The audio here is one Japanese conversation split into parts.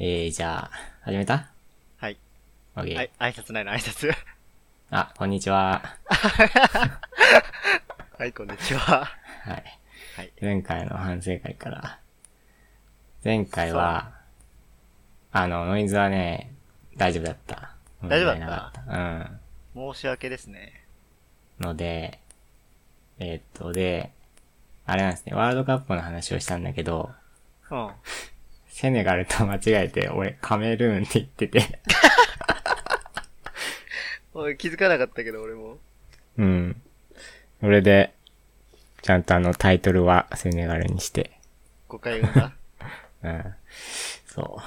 えー、じゃあ、始めた？はい。?OK。はい、挨拶ないの挨拶。あ、こんにちは。はい、こんにちは。はい。はい。前回の反省会から。前回は、あの、ノイズはね、大丈夫だった。大丈夫だった。うん。申し訳ですね。ので、えーっと、で、あれなんですね、ワールドカップの話をしたんだけど、うん。セネガルと間違えて、俺、カメルーンって言ってて、おい、気づかなかったけど、俺も。うん。それで、ちゃんとあの、タイトルはセネガルにして、誤解がな。うん。そう。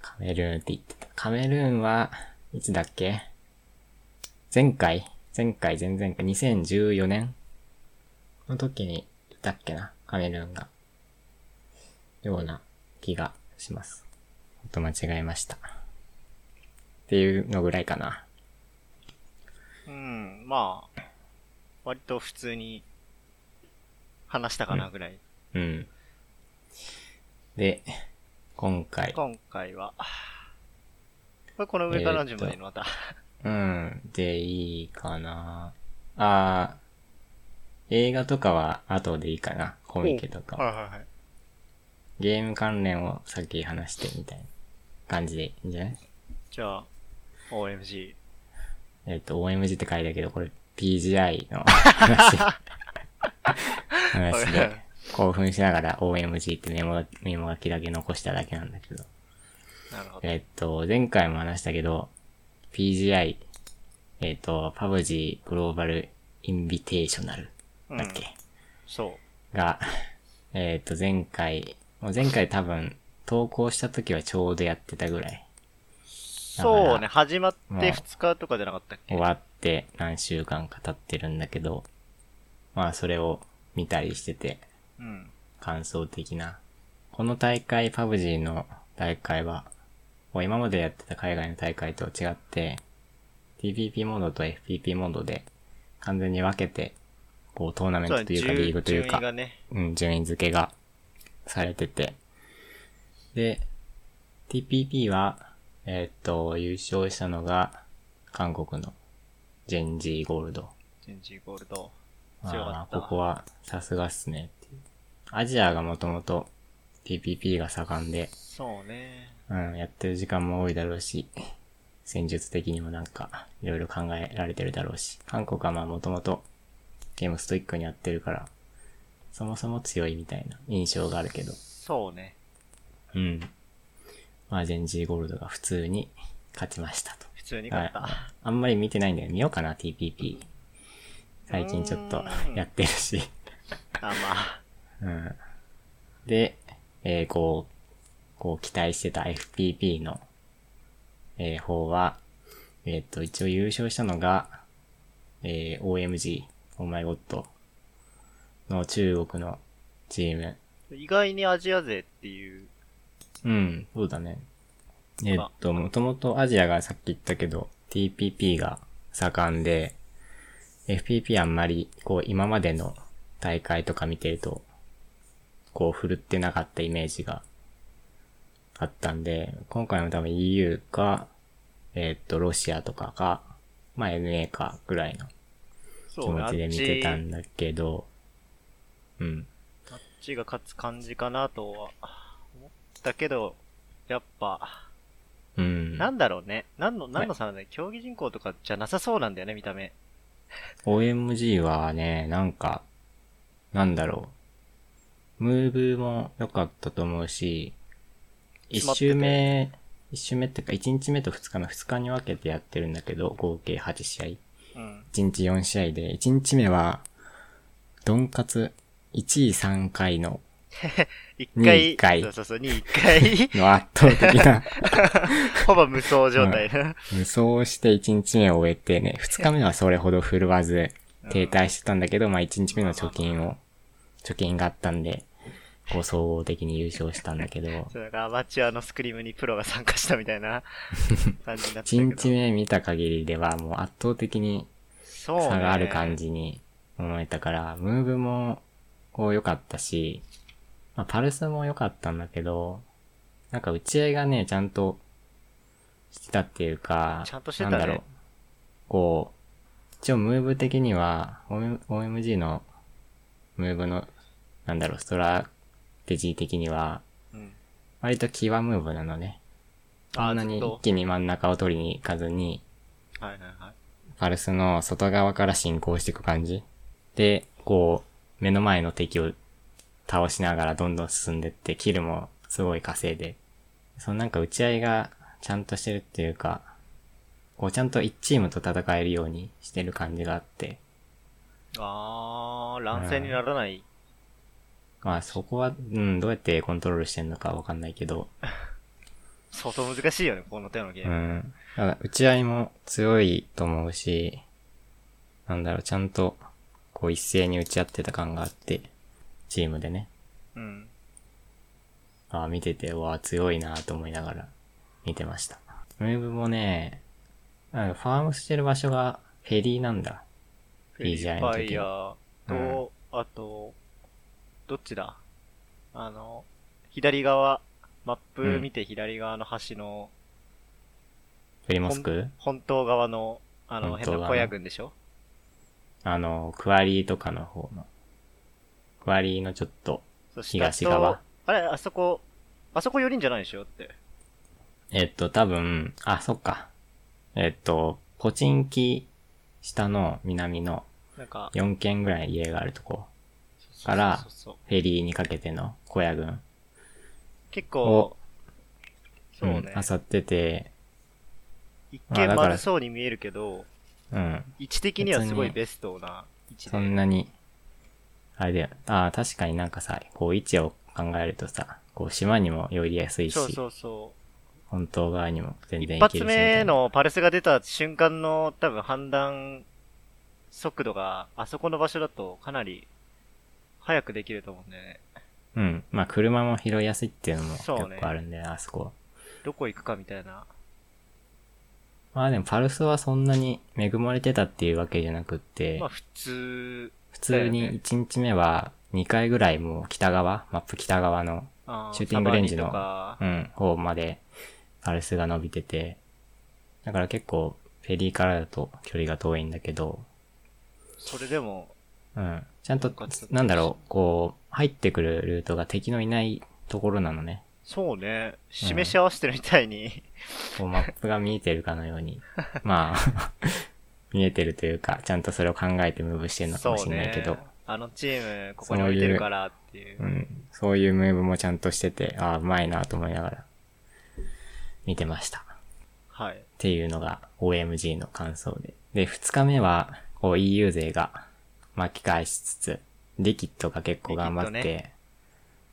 カメルーンって言ってた。カメルーンは、いつだっけ？前回？前回、前々回、2014年？の時にいたっけな？カメルーンが。ような気がします。ほんと間違えました。っていうのぐらいかな。うん、まあ、割と普通に話したかなぐらい。うん。で、今回。今回は、これこの上から順番でいいのまた。うん。で、いいかな。あー、映画とかは後でいいかな。コミケとか。はいはいはい。ゲーム関連を先話してみたいな感じでいいんじゃない？じゃあ、OMG。えっ、と、OMG って書いたけど、これ PGI の話。話で、興奮しながら OMG ってメモ、メモ書きだけ残しただけなんだけど。なるほど。えっと、前回も話したけど、PGI、えっと、パブ G グローバルインビテーショナルだっけ、そう。が、えっと、前回、もう前回多分、投稿した時はちょうどやってたぐらい。そうね、始まって2日とかじゃなかったっけ？終わって何週間か経ってるんだけど、まあそれを見たりしてて、うん。感想的な。この大会、パブ G の大会は、こう今までやってた海外の大会と違って、TPP モードと FPP モードで完全に分けて、こうトーナメントというかリーグというか順位、がね。うん、順位付けがされてて。で、TPP は、えーっと、優勝したのが、韓国の Gen.G Gold。 Gen.G Gold。ま強かった。あ、ここはさすがっすねっていう。アジアがもともと TPP が盛んで、そうね。うん、やってる時間も多いだろうし、戦術的にもなんか、いろいろ考えられてるだろうし、韓国はまあもともとゲームストイックにやってるから、そもそも強いみたいな印象があるけど、そうね。うん。まあ、ジェンジーゴールドが普通に勝ちましたと。普通にはい勝った。。あんまり見てないんだよ。見ようかな、TPP。最近ちょっとうんやってるし。あ、まあ。うん。で、えー、こう、こう期待してた FPP の、えー、方は、えっ、と、一応優勝したのが、えー、OMG、オーマイゴッドの中国のチーム。意外にアジア勢っていう。うん、そうだね。えっ、と、もともとアジアがさっき言ったけど、TPP が盛んで、FPP あんまり、こう、今までの大会とか見てると、こう、振るってなかったイメージがあったんで、今回も多分 EU か、えっ、と、ロシアとかか、まあ NA かぐらいの気。持ちで見てたんだけど、うん。ちあっちが勝つ感じかなとは思ったけど、やっぱ、うん。なんだろうね。なんの、なんの差なんだよ。競技人口とかじゃなさそうなんだよね、見た目。OMG はね、なんか、なんだろう。ムーブも良かったと思うし、一周目、一周目ってか一日目と二日目、二日に分けてやってるんだけど、合計8試合。うん。一日4試合で、一日目は、ドンカツ1位3回の、一に回、一回。そうそうそう、に一回、の圧倒的な、ほぼ無双状態。な。無双して一日目を終えてね、二日目はそれほど振るわず、停滞してたんだけど、まあ一日目の貯金を、貯金があったんで、こう総合的に優勝したんだけど、そう、なんかアマチュアのスクリームにプロが参加したみたいな感じになって一たけど。日目見た限りではもう圧倒的に。差がある感じに思えたから、ムーブもこう良かったし、まあ、パルスも良かったんだけど、なんか打ち合いがね、ちゃんとしてたっていうか、ちゃんとしてたねなんだろう。こう、一応ムーブ的には、OM OMG のムーブの、なんだろう、ストラテジー的には、うん。割とキワムーブなのね。あそんなに一気に真ん中を取りに行かずに、はいはいはい。パルスの外側から進行していく感じ。で、こう、目の前の敵を倒しながらどんどん進んでって、キルもすごい稼いで、そのなんか打ち合いがちゃんとしてるっていうか、こうちゃんと1チームと戦えるようにしてる感じがあって、あー、乱戦にならない。まあそこは、うん、どうやってコントロールしてんのかわかんないけど、相当難しいよね、この手のゲーうム。ん。ただ打ち合いも強いと思うし、なんだろう、ちゃんと、こう一斉に打ち合ってた感があって、チームでね。うん。ああ、見てて、うわあ、強いなと思いながら見てました。ムーブもね、なんかファームしてる場所がフェリーなんだ。フェリーファイヤーと、うんあと、どっちだ？あの、左側、マップ見て左側の端の、プリモスク？本当側の、あの変な小屋軍でしょ？あの、クワリーとかの方の。クワリーのちょっと、東側あれ、あそこ、あそこ寄りんじゃないでしょ？って。えっと、多分、あ、そっか。えっと、ポチンキ下の南のなんか、4軒ぐらい家があるとこ。からフェリーにかけての小屋軍結を構、、そうねん、。漁ってて、一見まあだからまずそうに見えるけど、うん。位置的にはすごいベストな位置で。そんなに、あれだよ。ああ、確かになんかさ、こう位置を考えるとさ、こう島にも寄りやすいし、そうそうそ本当側にも全う。然一発行けるしみたいな。目のパルスが出た瞬間の多分判断速度があそこの場所だとかなり早くできると思うんだよね。うん。まあ車も拾いやすいっていうのも結構あるんで、あそこは。どこ行くかみたいな。まあでもパルスはそんなに恵まれてたっていうわけじゃなくって、まあ普通、普通に1日目は2回ぐらいもう北側、マップ北側の、あシューティングレンジのうん、方までパルスが伸びてて、だから結構フェリーからだと距離が遠いんだけど、それでも、うん。ちゃんとなんだろう、こう、入ってくるルートが敵のいないところなのね。そうね、示し合わせてるみたいに、こう、マップが見えてるかのように。まあ、見えてるというか、ちゃんとそれを考えてムーブしてるのかもしれないけど、あのチーム、ここに置いてるからっていう。うん。そういうムーブもちゃんとしてて、ああ、うまいなと思いながら、見てました。っはい。ていうのが OMG の感想で。で、二日目は、こう EU 勢が巻き返しつつ、リキッドが結構頑張って、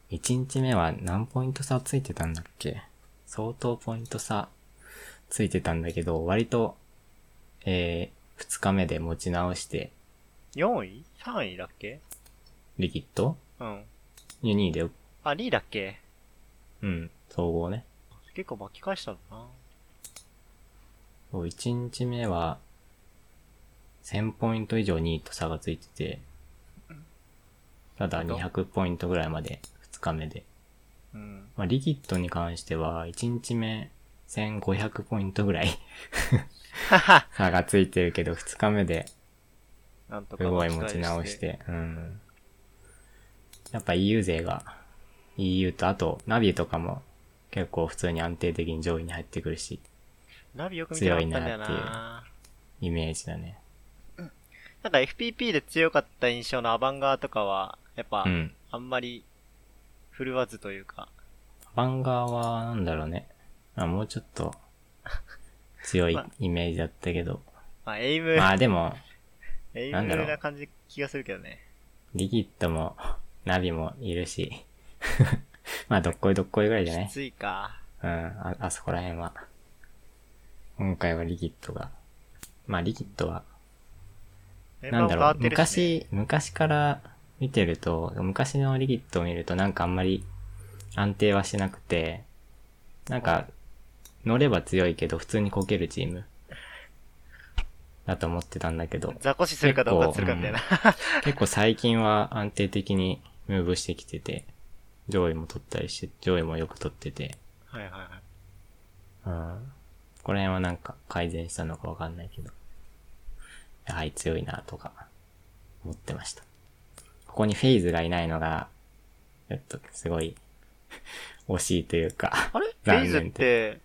一日目は何ポイント差ついてたんだっけ？相当ポイント差ついてたんだけど、割と、えー、二日目で持ち直して、4位 ?3 位だっけ？リキッド？うん。?2 位で、あ、2位だっけ？うん、総合ね。結構巻き返したのかな。そう、1日目は、1000ポイント以上2位と差がついてて、ただ200ポイントぐらいまで2日目で。うん。まあ、リキッドに関しては、1日目1500ポイントぐらい 差がついてるけど、2日目ですなんとかごい持ち直し。て、うん。やっぱ EU 勢が、EU とあと、ナビとかも結構普通に安定的に上位に入ってくるし、ナビよく見て強いなってな。イメージだね。なんか FPP で強かった印象のアバンガーとかは、やっぱう、ん。あんまり、振るわずというか、バンガーは、なんだろうね。あ、もうちょっと、強いまあイメージだったけど。まあ、エイム、まあでも、エイムなんだろうな感じ、気がするけどね。 Liquid も、 Na'Vi もいるし。まあ、どっこいどっこいぐらいじゃない？きついか。うん、あ、あそこら辺は。今回は Liquid が。まあ、 Liquid は、なんだろう。昔、昔から見てると、昔の Liquid を見るとなんかあんまり安定はしなくて、なんか、乗れば強いけど普通にこけるチームだと思ってたんだけど、ザコシするかどうかするかみたいな。結構最近は安定的にムーブしてきてて、上位も取ったりして、上位もよく取ってて、はいはいはい。うん。この辺はなんか改善したのかわかんないけど。やはり強いなとか、思ってました。ここにフェイズがいないのが、ちょっとすごい、惜しいというか、あれ？フェイズって、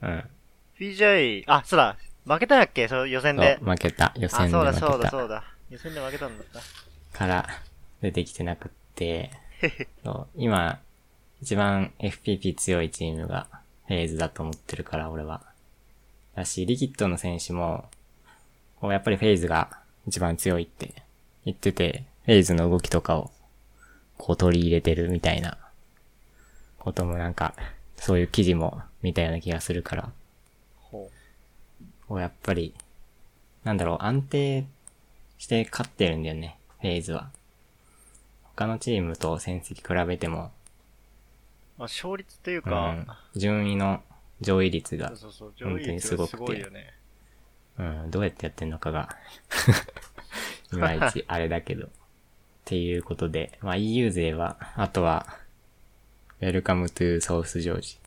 うん。PJ、あ、そうだ、負けたんやっけ？その予選で。負けた。予あ、選で負けそうだそうだたそうだ。予選で負けたんだった。から出てきてなくって、そう今、一番 FPP 強いチームがフェイズだと思ってるから、俺は。だし、リキッドの選手も、こうやっぱりフェイズが一番強いって言ってて、フェイズの動きとかを、こう取り入れてるみたいな、こともなんか、そういう記事も見たような気がするから、ほこうやっぱり、なんだろう、安定して勝ってるんだよね、フェイズは。他のチームと戦績比べても、う。まあ、勝率といううか、ん、順位の上位率が本当にすごくてがすごいよね。うん、どうやってやってんのかが、いまいちあれだけど。っていうことで、まあ EU 勢は、あとは、Welcome to South George。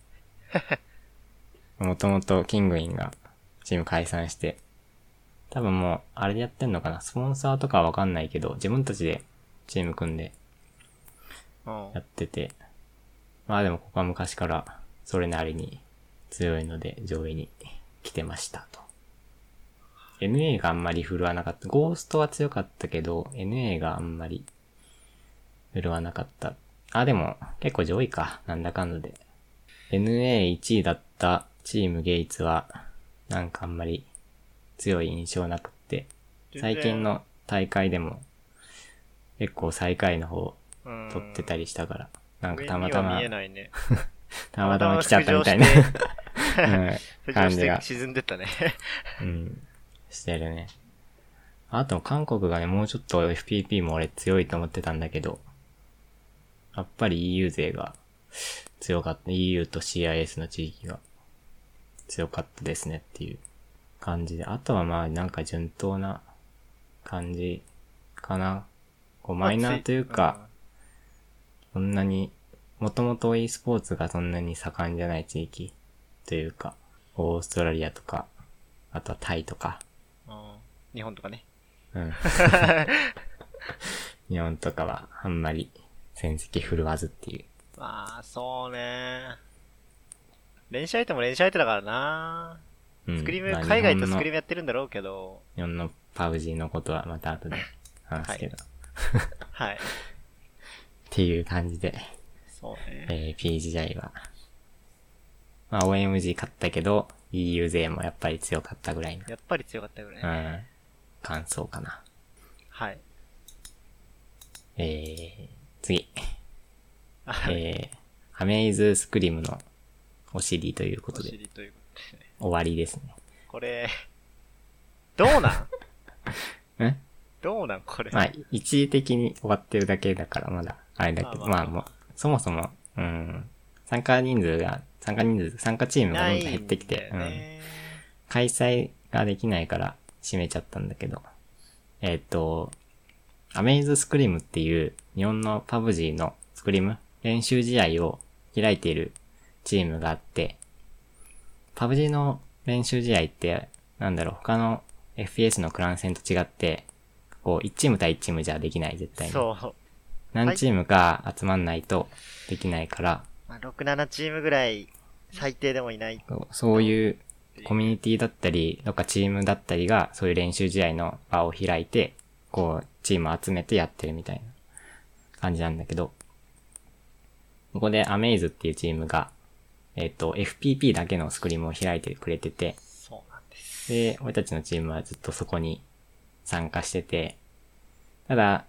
もともとキングインがチーム解散して、多分もう、あれでやってんのかな？スポンサーとかはわかんないけど、自分たちでチーム組んでうんや。ってて、まあでもここは昔からそれなりに強いので上位に来てましたと。NA があんまり振るわなかった。ゴーストは強かったけど、NA があんまり振るわなかった。あ、でも結構上位か。なんだかんだで。NA1 位だったチームゲイツは、なんかあんまり強い印象なくって、最近の大会でも結構最下位の方うん撮ってたりしたから、なんか上たまたまね。たまたま来ちゃったみたいな、浮 うん、感じが、沈んでったね。うん、してるね。あと韓国がね、もうちょっと FPP も俺強いと思ってたんだけど、やっぱり EU 勢が強かった。EU と CIS の地域が強かったですねっていう感じで。あとはまあなんか順当な感じかな。こうマイナーというか、そんなに、もともと e スポーツがそんなに盛んじゃない地域というか、オーストラリアとか、あとはタイとか、日本とかね。うん。日本とかはあんまり戦績振るわずっていう。まあ、そうね。練習相手も練習相手だからな。うん。スクリーム、まあ海外とスクリームやってるんだろうけど、日本のパウジーのことはまた後で話すけど。はい。っていう感じで、そうね。えー、P 時代は。まあ OMG 勝ったけど、EU 勢もやっぱり強かったぐらいの、やっぱり強かったぐらい。うん、感想かな。はい。えー、次。あえー、アメイズスクリムのお尻ということおで、尻ということでね。終わりですね。これ、どうなん？え？どうなん？これ。まあ、一時的に終わってるだけだからまだ、あれだけど、まあまあまあもう、そもそも、うん、参加人数が、参加人数、参加チームがどんどん減ってきて、うん、開催ができないから閉めちゃったんだけど、えっ、と、アメイズスクリムっていう日本のパブ G のスクリム練習試合を開いているチームがあって、パブ G の練習試合って、なんだろう、他の FPS のクラン戦と違って、こう、1チーム対1チームじゃできない、絶対に。そう。何チームか集まんないとできないから、まあ、6、7チームぐらい、最低でもいない。そういうコミュニティだったり、どっかチームだったりが、そういう練習試合の場を開いて、こう、チームを集めてやってるみたいな感じなんだけど、ここでアメイズっていうチームが、えっ、と、FPP だけのスクリームを開いてくれてて、そうなんです。で、俺たちのチームはずっとそこに参加してて、ただ、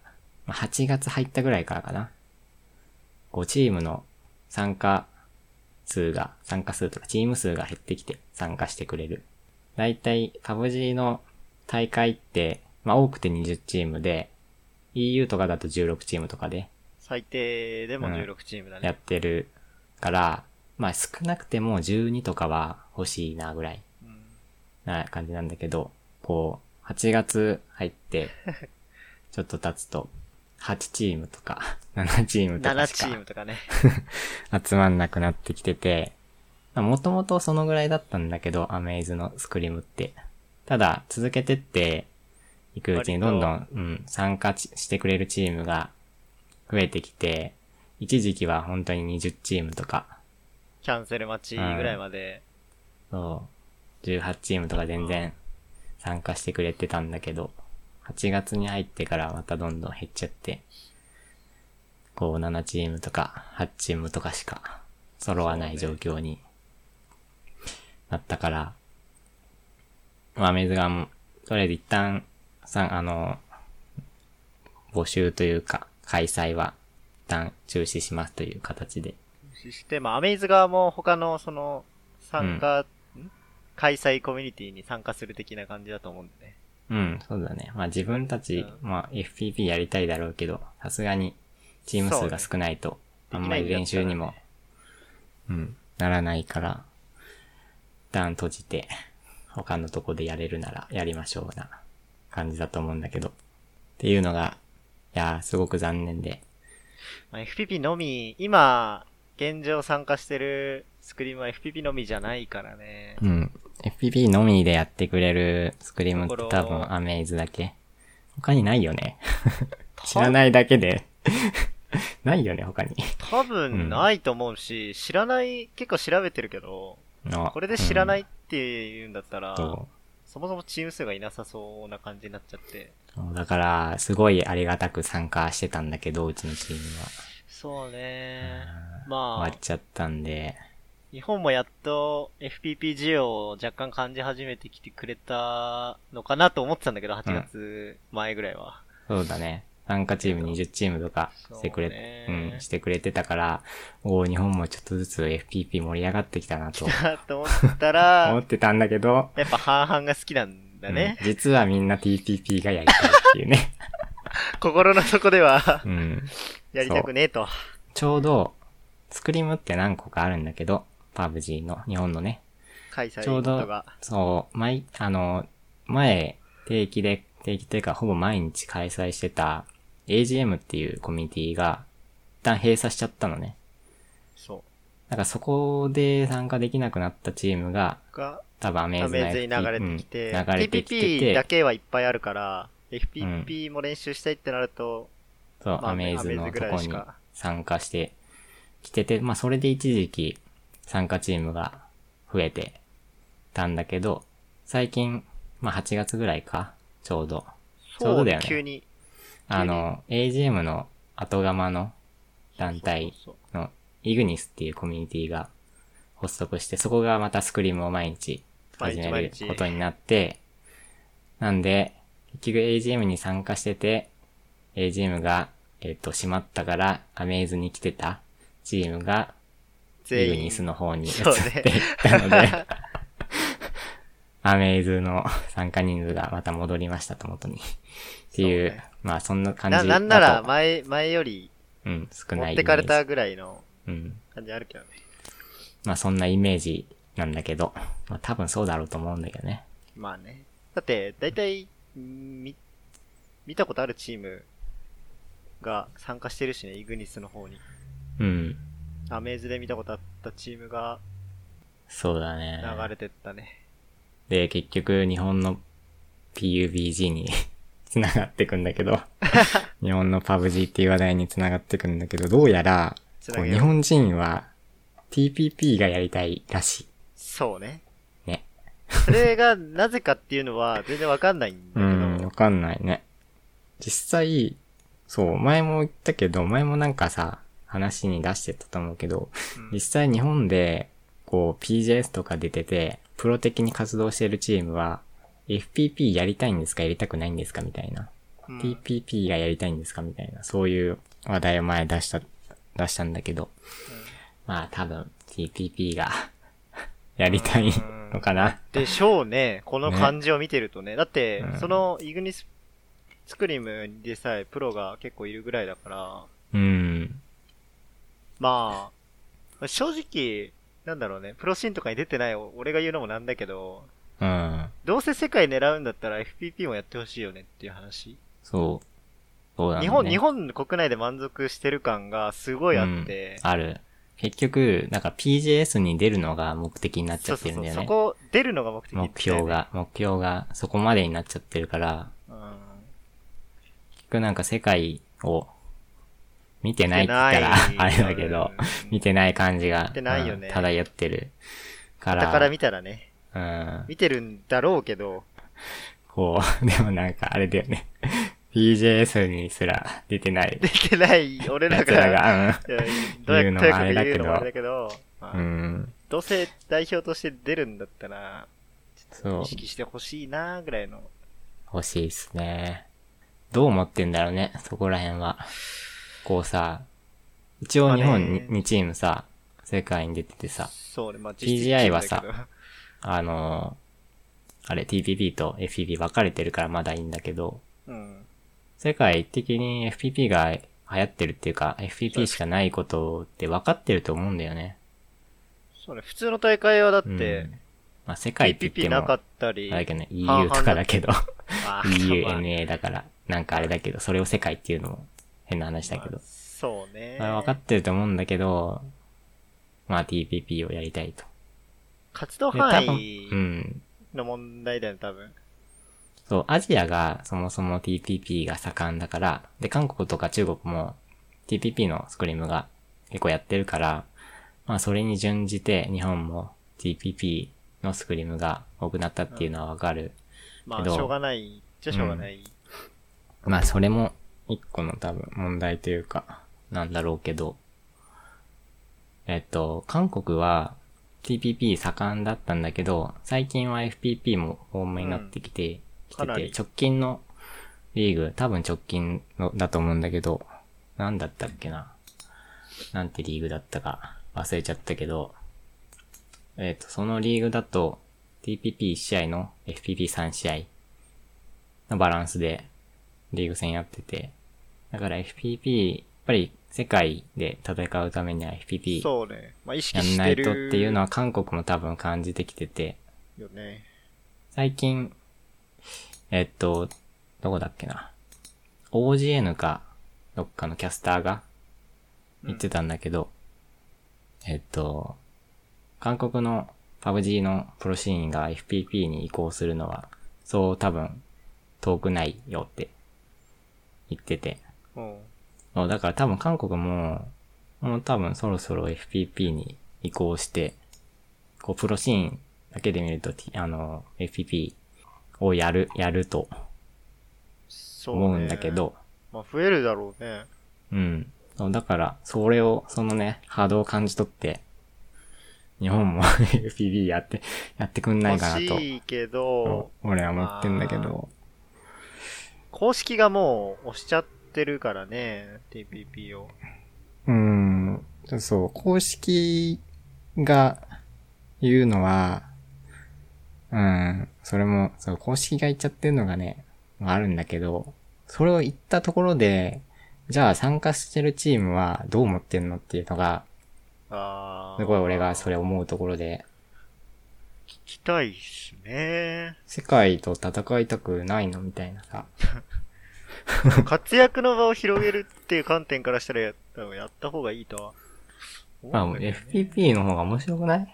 まあ8月入ったぐらいからかな。こう、チームの参加数が、参加数とかチーム数が減ってきて参加してくれる。だいたい、パブ G の大会って、まあ多くて20チームで、EU とかだと16チームとかで最低でもうん16チームだやっね。てるから、まあ少なくても12とかは欲しいなぐらいうんな感じなんだけど、こう、8月入って、ちょっと経つと、8チームとか、7チームとか7しかチームとかね。集まんなくなってきてて、もともとそのぐらいだったんだけど、アメイズのスクリームって。ただ、続けてって、いくうちにどんどん、うん、参加ちしてくれるチームが増えてきて、一時期は本当に20チームとか、キャンセル待ちぐらいまで。そう、18チームとか全然参加してくれてたんだけど、8月に入ってからまたどんどん減っちゃって、こう7チームとか8チームとかしか揃わない状況になったから、まあ、メズがもう、とりあえず一旦、さ、あの、募集というか、開催は、一旦中止しますという形で。そして、まあ、アメイズ側も他の、その、参加、ん？開催コミュニティに参加する的な感じだと思うんでね。うん、そうだね。まあ自分たち、うまあ FPP やりたいだろうけど、さすがにチーム数が少ないと、あんまり練習にも、うん、ならないから、一旦閉じて、他のとこでやれるならやりましょうな感じだと思うんだけど。っていうのが、いやー、すごく残念で。まあ、FPP のみ、今、現状参加してるスクリームは FPP のみじゃないからね。うん。FPP のみでやってくれるスクリームって多分アメイズだけ。他にないよね。知らないだけで。ないよね、他に。多分ないと思うし、知らない、結構調べてるけど、のこれで知らないっていうんだったら、とそもそもチーム数がいなさそうな感じになっちゃって。だから、すごいありがたく参加してたんだけど、うちのチームは。そうね。終まあわっ、ちゃったんで、日本もやっと FPP 需要を若干感じ始めてきてくれたのかなと思ってたんだけど、8月前ぐらいは。そうだね。参加チーム20チームとかしてくれ、そうねうん、してくれてたから、おー日本もちょっとずつ FPP 盛り上がってきたなとと思った 思らっ、てたんだけど、やっぱ半々が好きなんだねうん。実はみんな TPP がやりたいっていうね。心の底ではう、ん。やりたくねえと。ちょうど、スクリームって何個かあるんだけど、パブ G の、日本のね。開催ちょうど。そう、毎、あの、前、定期で、定期というか、ほぼ毎日開催してた AGM っていうコミュニティが、一旦閉鎖しちゃったのね。そだからそこで参加できなくなったチームが、多分アメーアズに流れてきて、うん流れてきて TPP だて、けはいっぱいあるから、FPP も練習したいってなると、そう、まあアメーズのとこに参加してきてて、まあそれで一時期参加チームが増えてたんだけど、最近、まあ8月ぐらいか、ちょうど。ちょうどだよね急に。あの、AGM の後釜の団体のイグニスっていうコミュニティが発足して、そこがまたスクリームを毎日始めることになって、なんで、結局 AGM に参加してて、AGM が、えっ、と、閉まったから、アメイズに来てたチームが、イグ全員ニスの方に移っていったので、アメイズの参加人数がまた戻りましたと、元に。っていう、そうねまあそんな感じだな、と。なんなら前、前よりうん、少持ないってかれた。ぐらいのうん。感じあるけどね。まあそんなイメージなんだけど、まあ多分そうだろうと思うんだけどね。まあね。だって、だいたい、んみ、見たことあるチームが参加してるしね、イグニスの方に。うん。アメーズで見たことあったチームがそうだね。流れてったね。で、結局日本の PUBG に 繋がってくんだけど、日本の PUBG っていう話題に繋がってくんだけど、どうやら、日本人は TPP がやりたいらしそうね。い。ね。それがなぜかっていうのは全然わかんないんだけど、うん、わかんないね。実際、そう、前も言ったけど、前もなんかさ、話に出してたと思うけど、うん実際日本で、こう、PJS とか出てて、プロ的に活動してるチームは、FPP やりたいんですかやりたくないんですかみたいな。うん TPP がやりたいんですかみたいな。そういう話題を前出した、出したんだけど、まあ多分 TPP が やりたいのかな。でしょうね。この感じを見てるとね。だって、うんそのイグニススクリームでさえプロが結構いるぐらいだから、うん。まあ、正直、なんだろうね、プロシーンとかに出てない俺が言うのもなんだけど、うん。どうせ世界狙うんだったら FPP もやってほしいよねっていう話。そう。そうだ、ね。日本、日本国内で満足してる感がすごいあって、ある。結局、なんか PJS に出るのが目的になっちゃっそうそうそう、てるんだよね。そこ出るのが目的目標。が、目標がそこまでになっちゃってるから、うん。結局なんか世界を見てないって言ったら あれだけど、見てない感じが見てないよね。うん漂ってるから、だから見たらね、うん、見てるんだろうけど、こう、でもなんかあれだよね。PJS にすら出てない。出てない。俺ら奴らが、うや言うのもあれだけど。あれだけど、うん、どうせ代表として出るんだったら、そう。意、識してほしいなぐらいの。欲しいっすね。どう思ってんだろうね、そこら辺は。こうさ、一応日本にまあね 2, チームさ、世界に出ててさ、そうね、まあ TGI はさあのーあれ TPP と FPP 分かれてるからまだいいんだけど。世界的に FPP が流行ってるっていうか、FPP しかないことって分かってると思うんだよね。そうね、普通の大会はだっうん。て、まあ世界って言っても、なかったり、あれだけどね、半 EU 々とかだけど、EUNA だから、なんかあれだけど、それを世界っていうのも変な話だけど。そうね。まあ分かってると思うんだけど、まあ TPP をやりたいと。活動範囲うん。の問題だよね、多分。そう、アジアがそもそも TPP が盛んだから、で、韓国とか中国も TPP のスクリームが結構やってるから、まあそれに準じて日本も TPP のスクリームが多くなったっていうのはわかる。まあ、けどしょうがない。じゃしょうがない。まあそれも一個の多分問題というか、なんだろうけど、えっと、韓国は TPP 盛んだったんだけど、最近は FPP も多めになってきて、きてて直近のリーグ、多分直近のだと思うんだけど、なんだったっけな。なんてリーグだったか忘れちゃったけど、えっ、と、そのリーグだと TPP1 試合の FPP3 試合のバランスでリーグ戦やってて、だから FPP、やっぱり世界で戦うためには FPP そうね。まあ、意識やんしてる。ないとっていうのは韓国も多分感じてきてて、よね。最近、えっと、どこだっけな。OGN か、どっかのキャスターが言ってたんだけど、えっと、韓国の PUBG のプロシーンが FPP に移行するのは、そう多分遠くないよって言ってて。うん。だから多分韓国も、もう多分そろそろ FPP に移行して、こうプロシーンだけで見ると、あの、FPP をやる、やるとそう、ね。思うんだけ。ど、まあ、増えるだろうね。うん。そうだから、それを、そのね、波動を感じ取って、日本も FPP やって、やってくんないかなと、欲しいけど俺は思ってんだけど、公式がもう押しちゃってるからね、TPP を。うーん、そう、公式が言うのは、うん、それも、そう、公式が言っちゃってるのがね、あるんだけど、それを言ったところで、じゃあ参加してるチームはどう思ってんのっていうのが、すごい俺がそれ思うところで、聞きたいっすね。世界と戦いたくないのみたいなさ。活躍の場を広げるっていう観点からしたらやったやった方がいいとはまあ。FPP の方が面白くない？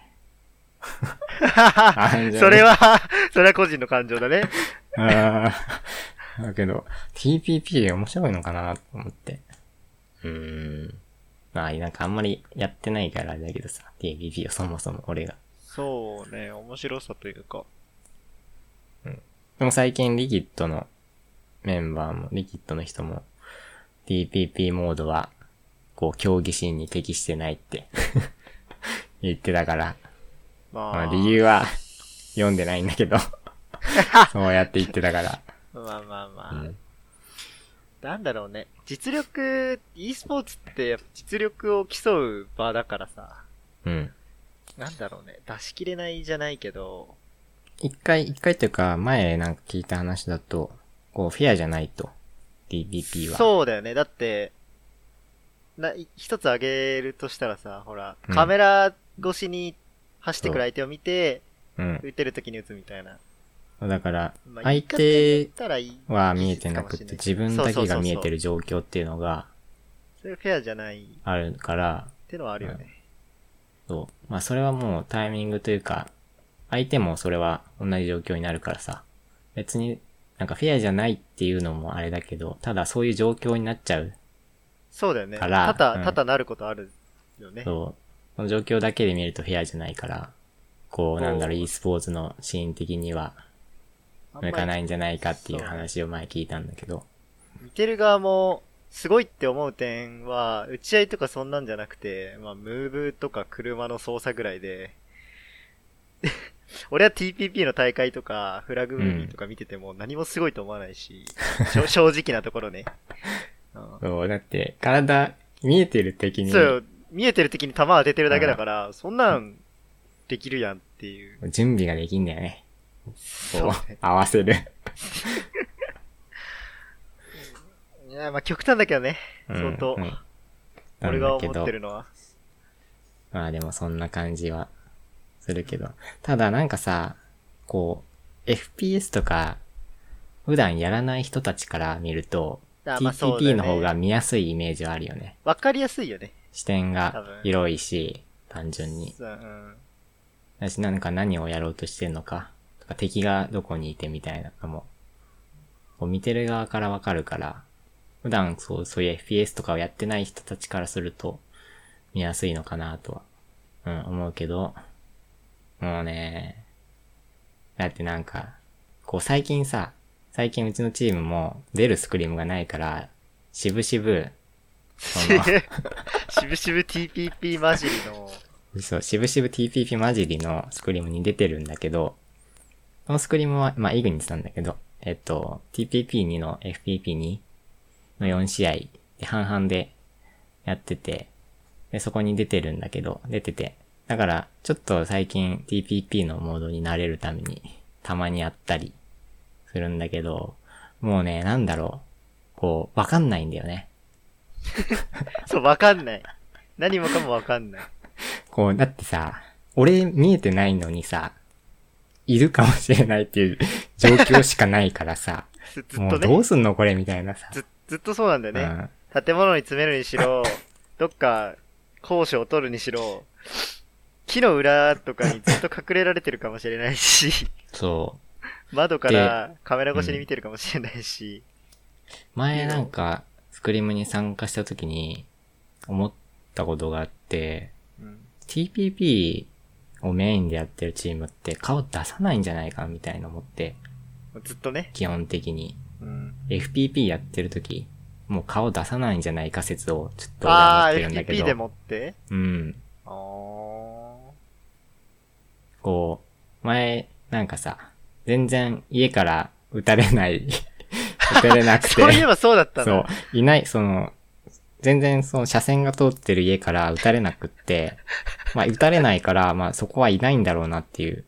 それは、それは個人の感情だね。ああ。だけど、TPP 面白いのかなと思って。うーん。まあ、なんかあんまりやってないからあれだけどさ、TPP をそもそも俺が。そうね、面白さというか。でも最近リキッドのメンバーも、リキッドの人も、TPP モードは、こう、競技シーンに適してないって 言ってたから、まあ、まあ理由は読んでないんだけど、そうやって言ってたから。まあまあまあ、うんなんだろうね。実力、e スポーツって実力を競う場だからさ。うん。なんだろうね。出し切れないじゃないけど、一回、一回っていうか、前なんか聞いた話だと、こう、フェアじゃないと。DPP は。そうだよね。だって、な、い一つ挙げるとしたらさ、ほら、うんカメラ越しに走ってくる相手を見て、う。うん。打てる時に打つみたいな。だからま、あ相手は見えてなくて、自分だけが見えてる。る状況っていうのがそれフェアじゃないっあるから、てのはあるよね。そう。まあそれはもうタイミングというか、相手もそれは同じ状況になるからさ、別になんかフェアじゃないっていうのもあれだけど、ただそういう状況になっちゃう。そうだよね。から多々、うん多々なることあるよね。そう。この状況だけで見るとフェアじゃないから、こうなんだろう、e スポーツのシーン的には向かないんじゃないかっていう話を前聞いたんだけど、見てる側も、すごいって思う点は、打ち合いとかそんなんじゃなくて、まあ、ムーブとか車の操作ぐらいで、俺は TPP の大会とか、フラグムービーとか見てても何もすごいと思わないし、しょ 正直なところね。うんそう、だって体見えてる敵にそうよ、見えてる敵に弾当ててるだけだから、そんなんできるやんっていう。準備ができんだよね。そうね合わせる。いや、まあ極端だけどね、うん相当。うん俺が思ってるのは。まあでもそんな感じはするけど。ただなんかさ、こう、FPS とか、普段やらない人たちから見ると、あまあそうだよ TPP ねの方が見やすいイメージはあるよね。わかりやすいよね。視点多が分広いし、単純に。そううん。だし、なんか何をやろうとしてんのか、とか敵がどこにいてみたいなのも、こう見てる側からわかるから、普段そう、そういう FPS とかをやってない人たちからすると、見やすいのかなとは、うん、思うけど、もうね、だってなんか、こう最近さ、最近うちのチームも出るスクリームがないから、しぶしぶ、その、しぶしぶ TPP 混じりの、そう、しぶしぶ TPP 混じりのスクリームに出てるんだけど、そのスクリームは、まあ、イグにしたんだけど、えっと、TPP2 の FPP2 の4試合で半々でやってて、で、そこに出てるんだけど、出てて。だから、ちょっと最近 TPP のモードに慣れるために、たまにやったりするんだけど、もうね、なんだろう。こう、わかんないんだよね。そう、わかんない。何もかもわかんない。こう、だってさ、俺見えてないのにさ、いるかもしれないっていう状況しかないからさ、ずずっとねもうどう、すんのこれみたいなさ。ずずっとそうなんだよね。うん建物に詰めるにしろ、どっか高所を取るにしろ、木の裏とかにずっと隠れられてるかもしれないし、そ窓からカメラ越しに見てるかもしれないし、う。前なんか、スクリームに参加した時に、思ったことがあって、うん、TPP をメインでやってるチームって顔出さないんじゃないかみたいな思って、ずっとね、基本的に。うん、FPP やってる時、もう顔出さないんじゃないか説をちょっと俺ああ、は持ってるんだけ FPP ど。で持って？うん。あーこう、前、なんかさ、全然家から撃たれない、撃たれなくて、そういえばそうだったそな。う、いない、その、全然その車線が通ってる家から撃たれなくって、まあ撃たれないから、まあそこはいないんだろうなっていう、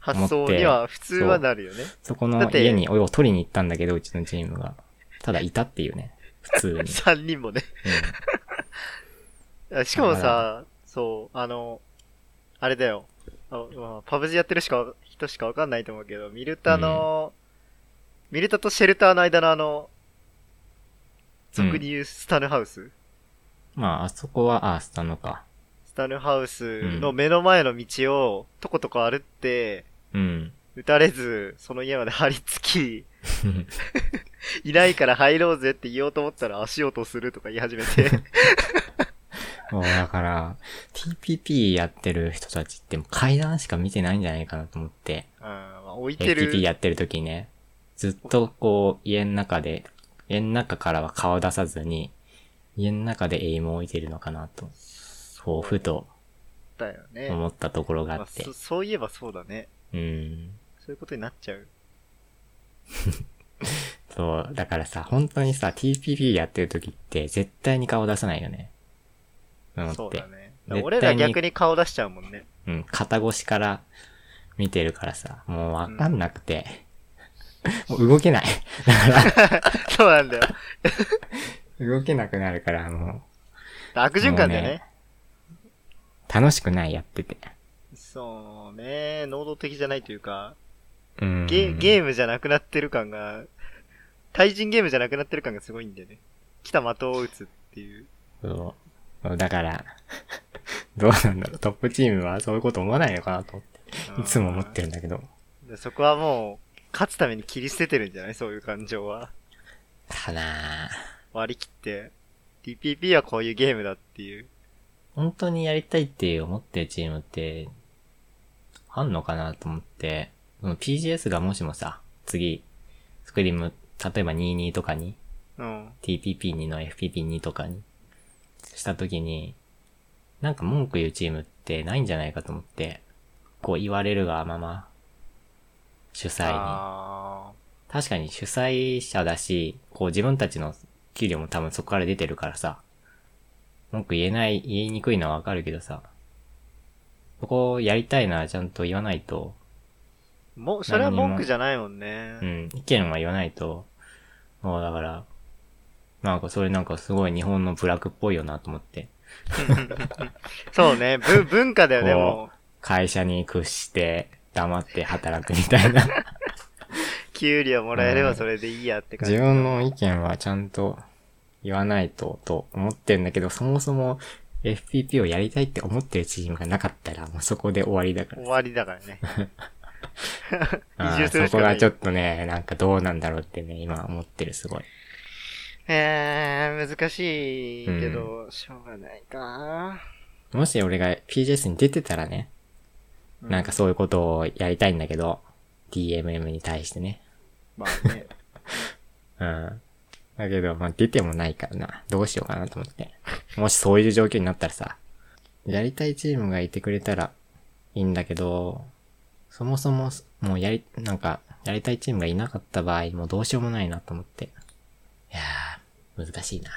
発想には普通はなるよね。そこの家に俺を取りに行ったんだけど、うちのチームが。ただいたっていうね、普通に。3人もね。しかもさ、そう、あの、あれだよ。あまあ、パブ G やってるしか人しかわかんないと思うけど、ミルタの、ミルタとシェルターの間のあの、俗に言うスタヌハウス、うん。まああそこは、あ、スタンドか。スタヌハウスの目の前の道をとことこ歩って、うん。撃たれず、その家まで張り付き、いないから入ろうぜって言おうと思ったら足音するとか言い始めて。もうだから、TPP やってる人たちって階段しか見てないんじゃないかなと思って。うん、まあ置いてる。FTP やってる時にね、ずっとこう、家の中で、家の中からは顔出さずに、家の中でエイムを置いてるのかなと、こう、ふとだよね。思ったところがあってまあそ。そういえばそうだね。うん。そういうことになっちゃう。そう、だからさ、本当にさ、TPP やってる時って絶対に顔出さないよね。思って。そうだね。俺ら逆に顔出しちゃうもんね。うん、肩越しから見てるからさ、もうわかんなくて、もう動けない。そうなんだよ。動けなくなるから、も悪循環だよね。う、楽しくない、やってて。そうね。能動的じゃないというか、うん。ゲゲームじゃなくなってる感が、対人ゲームじゃなくなってる感がすごいんだよね。来た的を撃つっていう。そう。だから、どうなんだろう。トップチームはそういうこと思わないのかなと思って。いつも思ってるんだけど。でそこはもう、勝つために切り捨ててるんじゃない？そういう感情は。かなぁ割り切って、TPP はこういうゲームだっていう。本当にやりたいって思ってるチームって、あんのかなと思って、その PGS がもしもさ、次、スクリーム、例えば22とかに、うん。TPP2 の FPP2 とかにしたときに、なんか文句言うチームってないんじゃないかと思って、こう言われるがまま、主催に。あ確かに主催者だし、こう自分たちの給料も多分そこから出てるからさ、文句言えない、言いにくいのはわかるけどさ、そこをやりたいならちゃんと言わないと、ーもう、それは文句じゃないもんね。うん、意見は言わないと、もうだから、なんかそれなんかすごい日本のブラックっぽいよなと思って、そうね。ぶ文化だよね、もう。会社に屈して黙って働くみたいな。給料もらえれうんばそれでいいやって感じ。自分の意見はちゃんと言わないと、と思ってんだけど、そもそも FPP をやりたいって思ってるチームがなかったら、もうそこで終わりだから終。わりだからね。あ移住ーするしかない。そこがちょっとね、なんかどうなんだろうってね、今思ってる、すごい。えー、難しいけど、しょうがないか。もし俺が PGS に出てたらね、うなんかそういうことをやりたいんだけど、DMM に対してね。まあね。うん。だけど、まあ、出てもないからな。どうしようかなと思って。もしそういう状況になったらさ、やりたいチームがいてくれたらいいんだけど、そもそも、もうやり、なんか、やりたいチームがいなかった場合、もうどうしようもないなと思って。いやー、難しいな。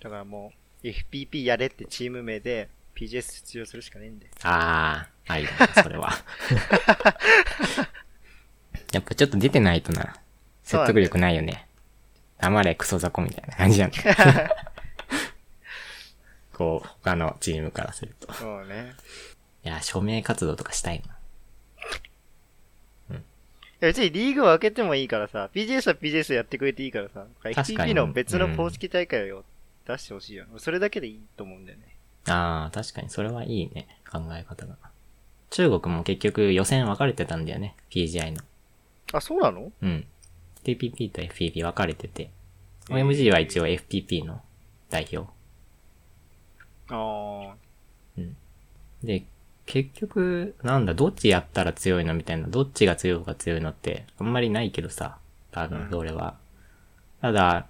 だからもう、FPP やれってチーム名で PGS 出場するしかねえんで。あー、ありだな、それは。やっぱちょっと出てないとな、説得力ないよね。黙れクソ雑魚みたいな感じなんだ。こう、他のチームからすると。そうね。いや、署名活動とかしたいいや別にリーグを分けてもいいからさ、PGS は PGS やってくれていいからさ、確か FPP にの別の公式大会を出してほしいよ。それだけでいいと思うんだよね。な。あー、確かにそれはいいね、考え方が。中国も結局予選分かれてたんだよね、PGI の。あ、そうなの？うん。TPP と FPP 分かれてて。へー OMG は一応 FPP の代表。あで、結局、なんだ、どっちやったら強いのみたいな、どっちが強いか強いのって、あんまりないけどさ、多分、うんそれは。ただ、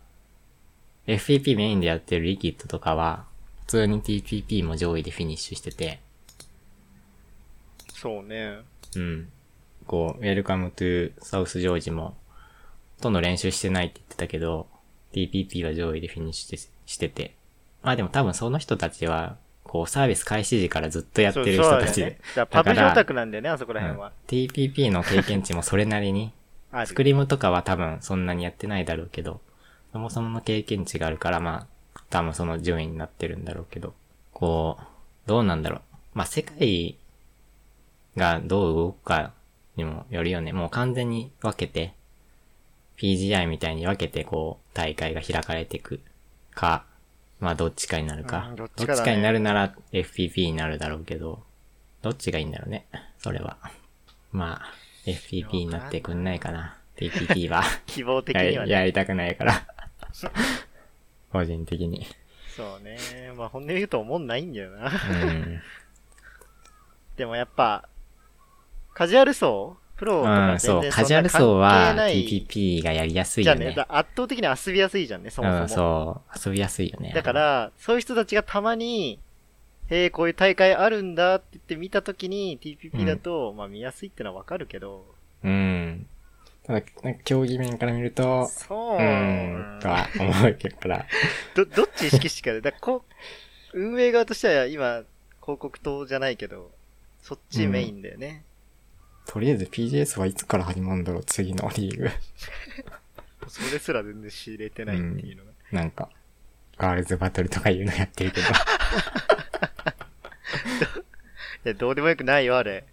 FPP メインでやってるリキッドとかは、普通に TPP も上位でフィニッシュしてて、ー、そうね。うん。こう、Welcome to South George も、ほとんど練習してないって言ってたけど、TPP は上位でフィニッシュしてしてて。まあでも多分その人たちは、こう、サービス開始時からずっとやってる人たちでそうそうだよね。。だからパブジオタクなんだよね、あそこら辺は。うん TPP の経験値もそれなりに、スクリームとかは多分そんなにやってないだろうけど、そもそもの経験値があるからまあ、多分その順位になってるんだろうけど、こう、どうなんだろう。まあ世界がどう動くかにもよるよね。もう完全に分けて、PGI みたいに分けてこう、大会が開かれていくか、まあどっちかになるか。うんどどっちっちかだねかになるなら FPP になるだろうけど、どっちがいいんだろうね。それは。まあ、FPP になってくんないかな。TPP は。希望的やにはね。やりたくないから。個人的に。そうね。まあ本音で言うと思んないんだよな。うん。でもやっぱ、カジュアル層プロとうん、か全そう。カジュアル層は TPP がやりやすいじゃあね、よね。だ圧倒的に遊びやすいじゃんね、そもそも。うん、そう。遊びやすいよね。だか、ら、そういう人たちがたまに、へえ、こういう大会あるんだって言って見たときに TPP だと、まあ見やすいってのはわかるけど、うん。ただ、なんか競技面から見ると、そうう、ん、とは思うけどから。ど、どっち意識してかだこう、運営側としては今、広告塔じゃないけど、そっちメインだよね。とりあえず PGS はいつから始まるんだろう、次のリーグ。それすら全然知れてないっていうのが。なんか、ガールズバトルとかいうのやってるけど。いや、どうでもよくないよ、あれ。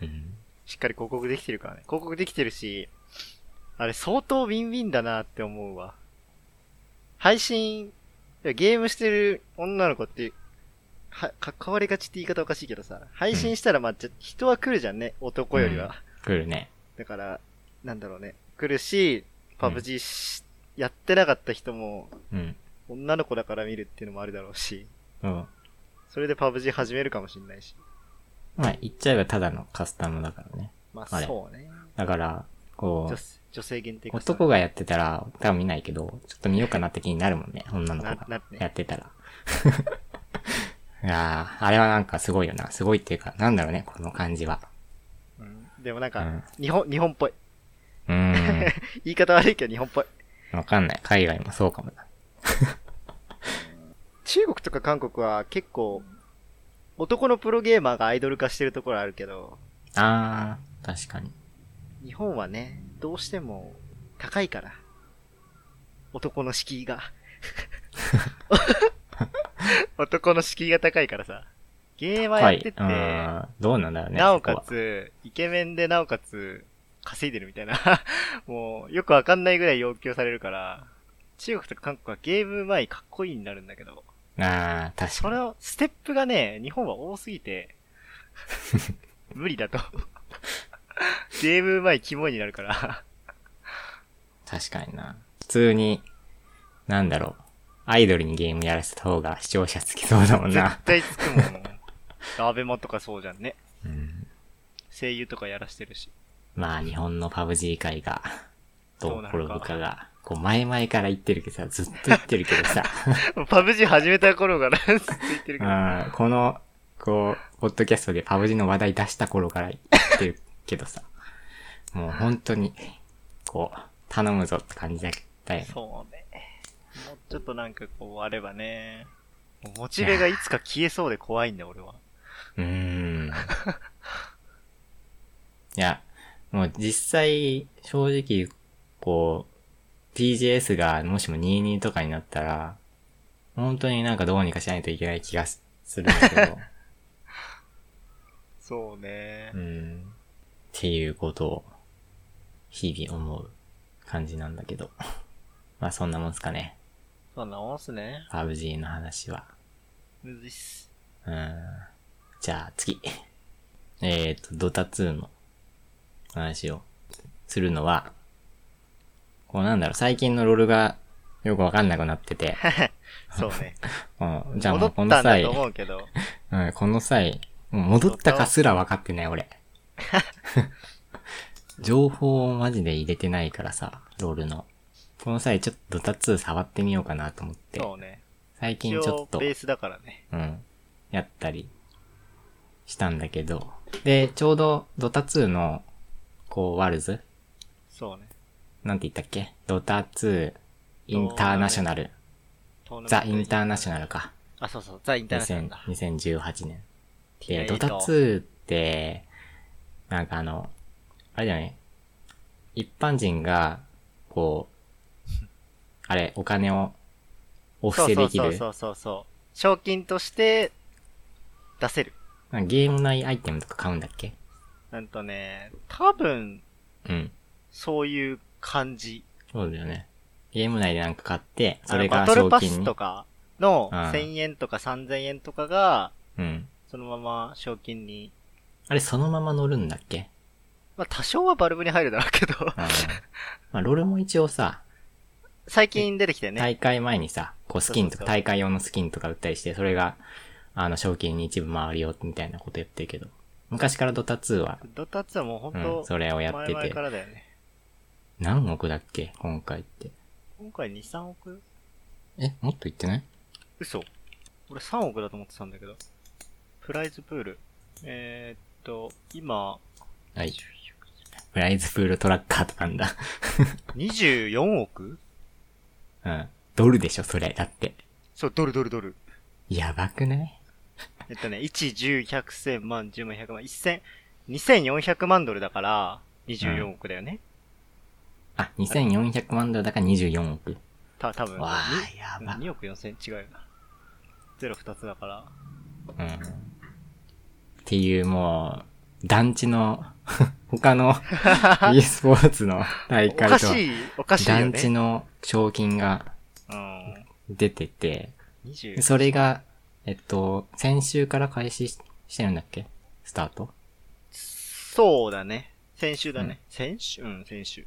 うん。しっかり広告できてるからね。広告できてるし、あれ相当ウィンウィンだなって思うわ。配信、ゲームしてる女の子って、は、関わりがちって言い方おかしいけどさ、配信したらまあ、じゃ人は来るじゃんね、男よりは。来るね。だから、なんだろうね。来るし、パブ G し、やってなかった人も、うん。女の子だから見るっていうのもあるだろうし、うん。それでパブ G 始めるかもしんないし。まあ、言っちゃえばただのカスタムだからね。まあそうね。だから、こ女う、女性限定化男がやってたら多分見ないけど、ちょっと見ようかなって気になるもんね。女の子がななるねやってたら。いやー、あれはなんかすごいよな。すごいっていうか、なんだろうね、この感じは。うんでもなんかうん、日本、日本っぽい。うーん。言い方悪いけど日本っぽい。わかんない。海外もそうかもな。中国とか韓国は結構、男のプロゲーマーがアイドル化してるところあるけど、あー、確かに。日本はね、どうしても高いから。男の敷居が。男の敷居が高いからさ。ゲーマーはい。やってて、うーん。どうなんだろうね。なおかつ、イケメンでなおかつ、稼いでるみたいな。もう、よくわかんないぐらい要求されるから、中国とか韓国はゲーム前かっこいいになるんだけど、あー、確かに。それを、ステップがね、日本は多すぎて、無理だと。ゲーム前キモいになるから。確かにな。普通に、なんだろう。アイドルにゲームやらせた方が視聴者つきそうだもん絶な。対つくもん。アベマとかそうじゃんね。うん。声優とかやらしてるし。まあ、日本のパブ G 界が、どう転ぶかが、こう、前々から言ってるけどさ、ずっと言ってるけどさ、パブ G 始めた頃から ずっと言ってるけど。うんこの、こう、ポッドキャストでパブ G の話題出した頃から言ってるけどさ、もう本当に、こう、頼むぞって感じだったよね。そうね。もうちょっとなんかこうあればね。モチベがいつか消えそうで怖いんだ俺は。うーん。いや、もう実際、正直、こう、PGS がもしも22とかになったら、本当になんかどうにかしないといけない気がするんだけど、そうねう。ん。っていうことを、日々思う感じなんだけど。まあそんなもんすかね。そんなもんっすね。PUBG の話は。むずいっす。うん。じゃあ次。えっ、と、ドタ2の話をするのは、こうなんだろう、最近のロールがよくわかんなくなってて、そうね。うん、じゃあもうこの際思うけど。うん、この際、もう戻ったかすら分かってない俺。情報をマジで入れてないからさ、ロールの。この際ちょっとドタ2触ってみようかなと思って、そうね。最近一ちょっと、応ベースだからね。うん、やったりしたんだけど、で、ちょうどドタ2の、こう、ワルズ？そうね。なんて言ったっけ？ドタ2インターナショナル。ザ・インターナショナルか。あ、そうそう。ザ・インターナショナル2000だ。2018年。で、ドタ2って、なんかあの、あれだよね。一般人が、こう、あれ、お金をお布施できる。そうそうそうそう。賞金として出せる。ゲーム内アイテムとか買うんだっけ？なんとね、多分、うん。そういう感じ。そうだよね。ゲーム内でなんか買って、それあのがバトルパス。とかのうん1000円とか3000円とかが、うん。そのまま賞金に、あれ、そのまま乗るんだっけ？まあ多少はバルブに入るだろうけど、まあ、ロールも一応さ、最近出てきてね。大会前にさ、こうスキンとか、大会用のスキンとか売ったりして、それが、あの、賞金に一部回るよ、みたいなこと言ってるけど、昔からドタ2は、ドタツはもう本う当、ん、それをやってて前々か、らだよね。何億だっけ今回って。今回2、3億？え、もっと言ってない？嘘俺3億だと思ってたんだけど。プライズプール。えー、っと、今、はい。プライズプールトラッカーとかなんだ。24億？うん。ドルでしょ、それ。だって。そう、ドルドルドル。やばくない？えっとね、1、10、100、1000万、10万、100万、1000、2400万ドルだから、24億だよね。あ、2400万ドルだから24億。た、多分わあにやば2億4000違うよな。ゼロ2つだから。うん。っていう、もう、団地の、他の e スポーツの大お会と。団地の賞金がうん。出てて、20それが、えっと、先週から開始ししてるんだっけ？スタート？そうだね。先週だね。先週？うん、先週。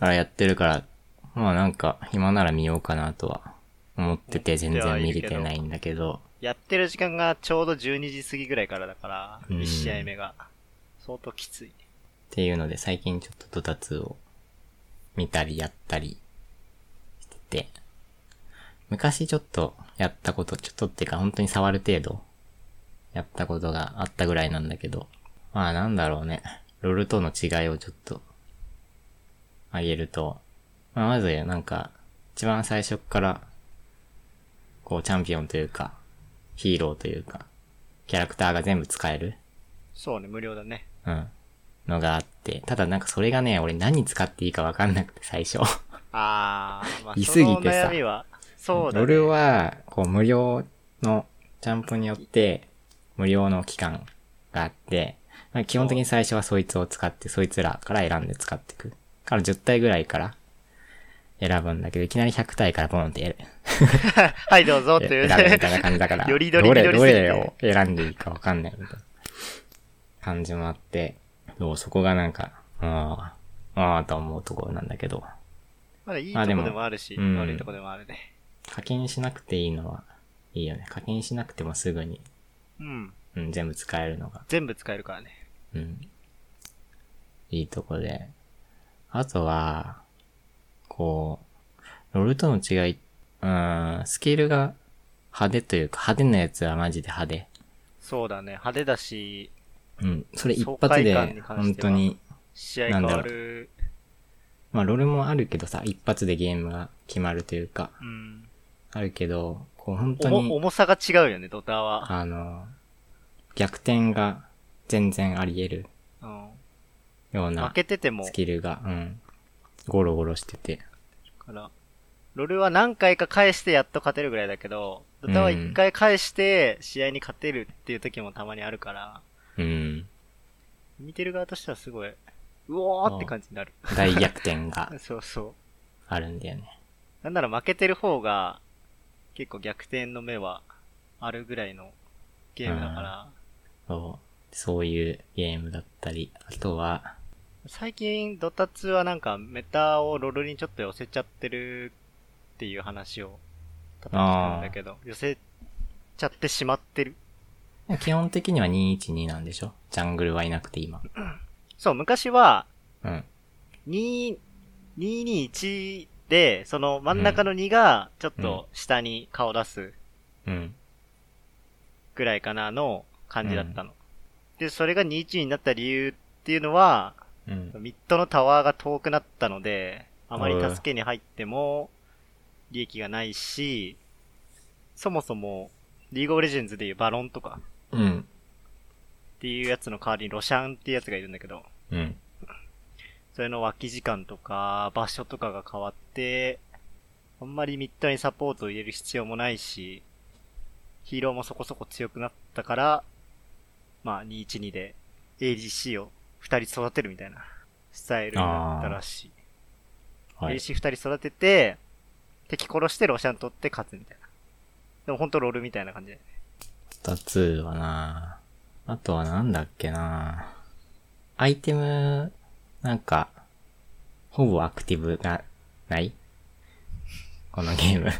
あやってるから、まあなんか、暇なら見ようかなとは思ってて全然見れてないんだけど、やってる時間がちょうど12時過ぎぐらいからだから、うん1試合目が。相当きついね。っていうので最近ちょっとドタツを見たりやったりしてて、昔ちょっとやったこと、ちょっとっていうか本当に触る程度やったことがあったぐらいなんだけど、まあなんだろうね。ロールとの違いをちょっとあげると、まあまずなんか一番最初っからこうチャンピオンというかヒーローというかキャラクターが全部使えるそうね、無料だね。うん。のがあって、ただなんかそれがね、俺何使っていいかわかんなくて最初。あー、まあ、いすぎてさそうだね。俺は、こう無料のジャンプによって、無料の期間があって、まあ基本的に最初はそいつを使って、そいつらから選んで使っていく。から10体ぐらいから選ぶんだけど、いきなり100体からボンって選 はい、どうぞっていう選ぶみね。たいな感じだから、よりどりどれ、どみどれを選んでいいかわかんないみたいな感じもあって、そうそこがなんか、ああ、ああと思うところなんだけど、まだいいとこでももあるし、うん悪いとこでもあるね。課金しなくていいのは、いいよね。課金しなくてもすぐに、うん。うん、全部使えるのが、全部使えるからね。うん。いいとこで。あとは、こう、ロールとの違い、うん、スキルが派手というか、派手なやつはマジで派手。そうだね。派手だし、うん、それ一爽発で本当に、試合変わる。まあ、ロールもあるけどさ、一発でゲームが決まるというか、うん。あるけど、こう、本当重に、重さが違うよね、ドタは。あの、逆転が全然あり得るうん。ような負けてても、スキルが、うん、ゴロゴロしてて。から、ロルは何回か返してやっと勝てるぐらいだけど、ドタは一回返して試合に勝てるっていう時もたまにあるから、うん。見てる側としてはすごい、うおーって感じになる。大逆転が そうそう。あるんだよね。なんなら負けてる方が、結構逆転の目はあるぐらいのゲームだから、そう。そういうゲームだったり、あとは、最近ドタ2はなんかメタをロルにちょっと寄せちゃってるっていう話を叩きたんだけど、寄せちゃってしまってる。基本的には212なんでしょ？ジャングルはいなくて今。そう、昔はうん。2、221で、その真ん中の2がちょっと下に顔出すうん。ぐらいかなの感じだったの。で、それが21になった理由っていうのは、うん。ミッドのタワーが遠くなったので、あまり助けに入っても利益がないし、そもそも、リーグオブレジェンズでいうバロンとかうん。っていうやつの代わりにロシャンっていうやつがいるんだけど、うん。それの脇時間とか場所とかが変わって、あんまりミッドにサポートを入れる必要もないし、ヒーローもそこそこ強くなったから、まあ212で ADC を2人育てるみたいなスタイルになったらしい。はい。AC 二人育てて、敵殺してロシャン取って勝つみたいな。でもほんとロールみたいな感じで。二つはなあとはなんだっけなアイテム、なんか、ほぼアクティブがない？このゲーム。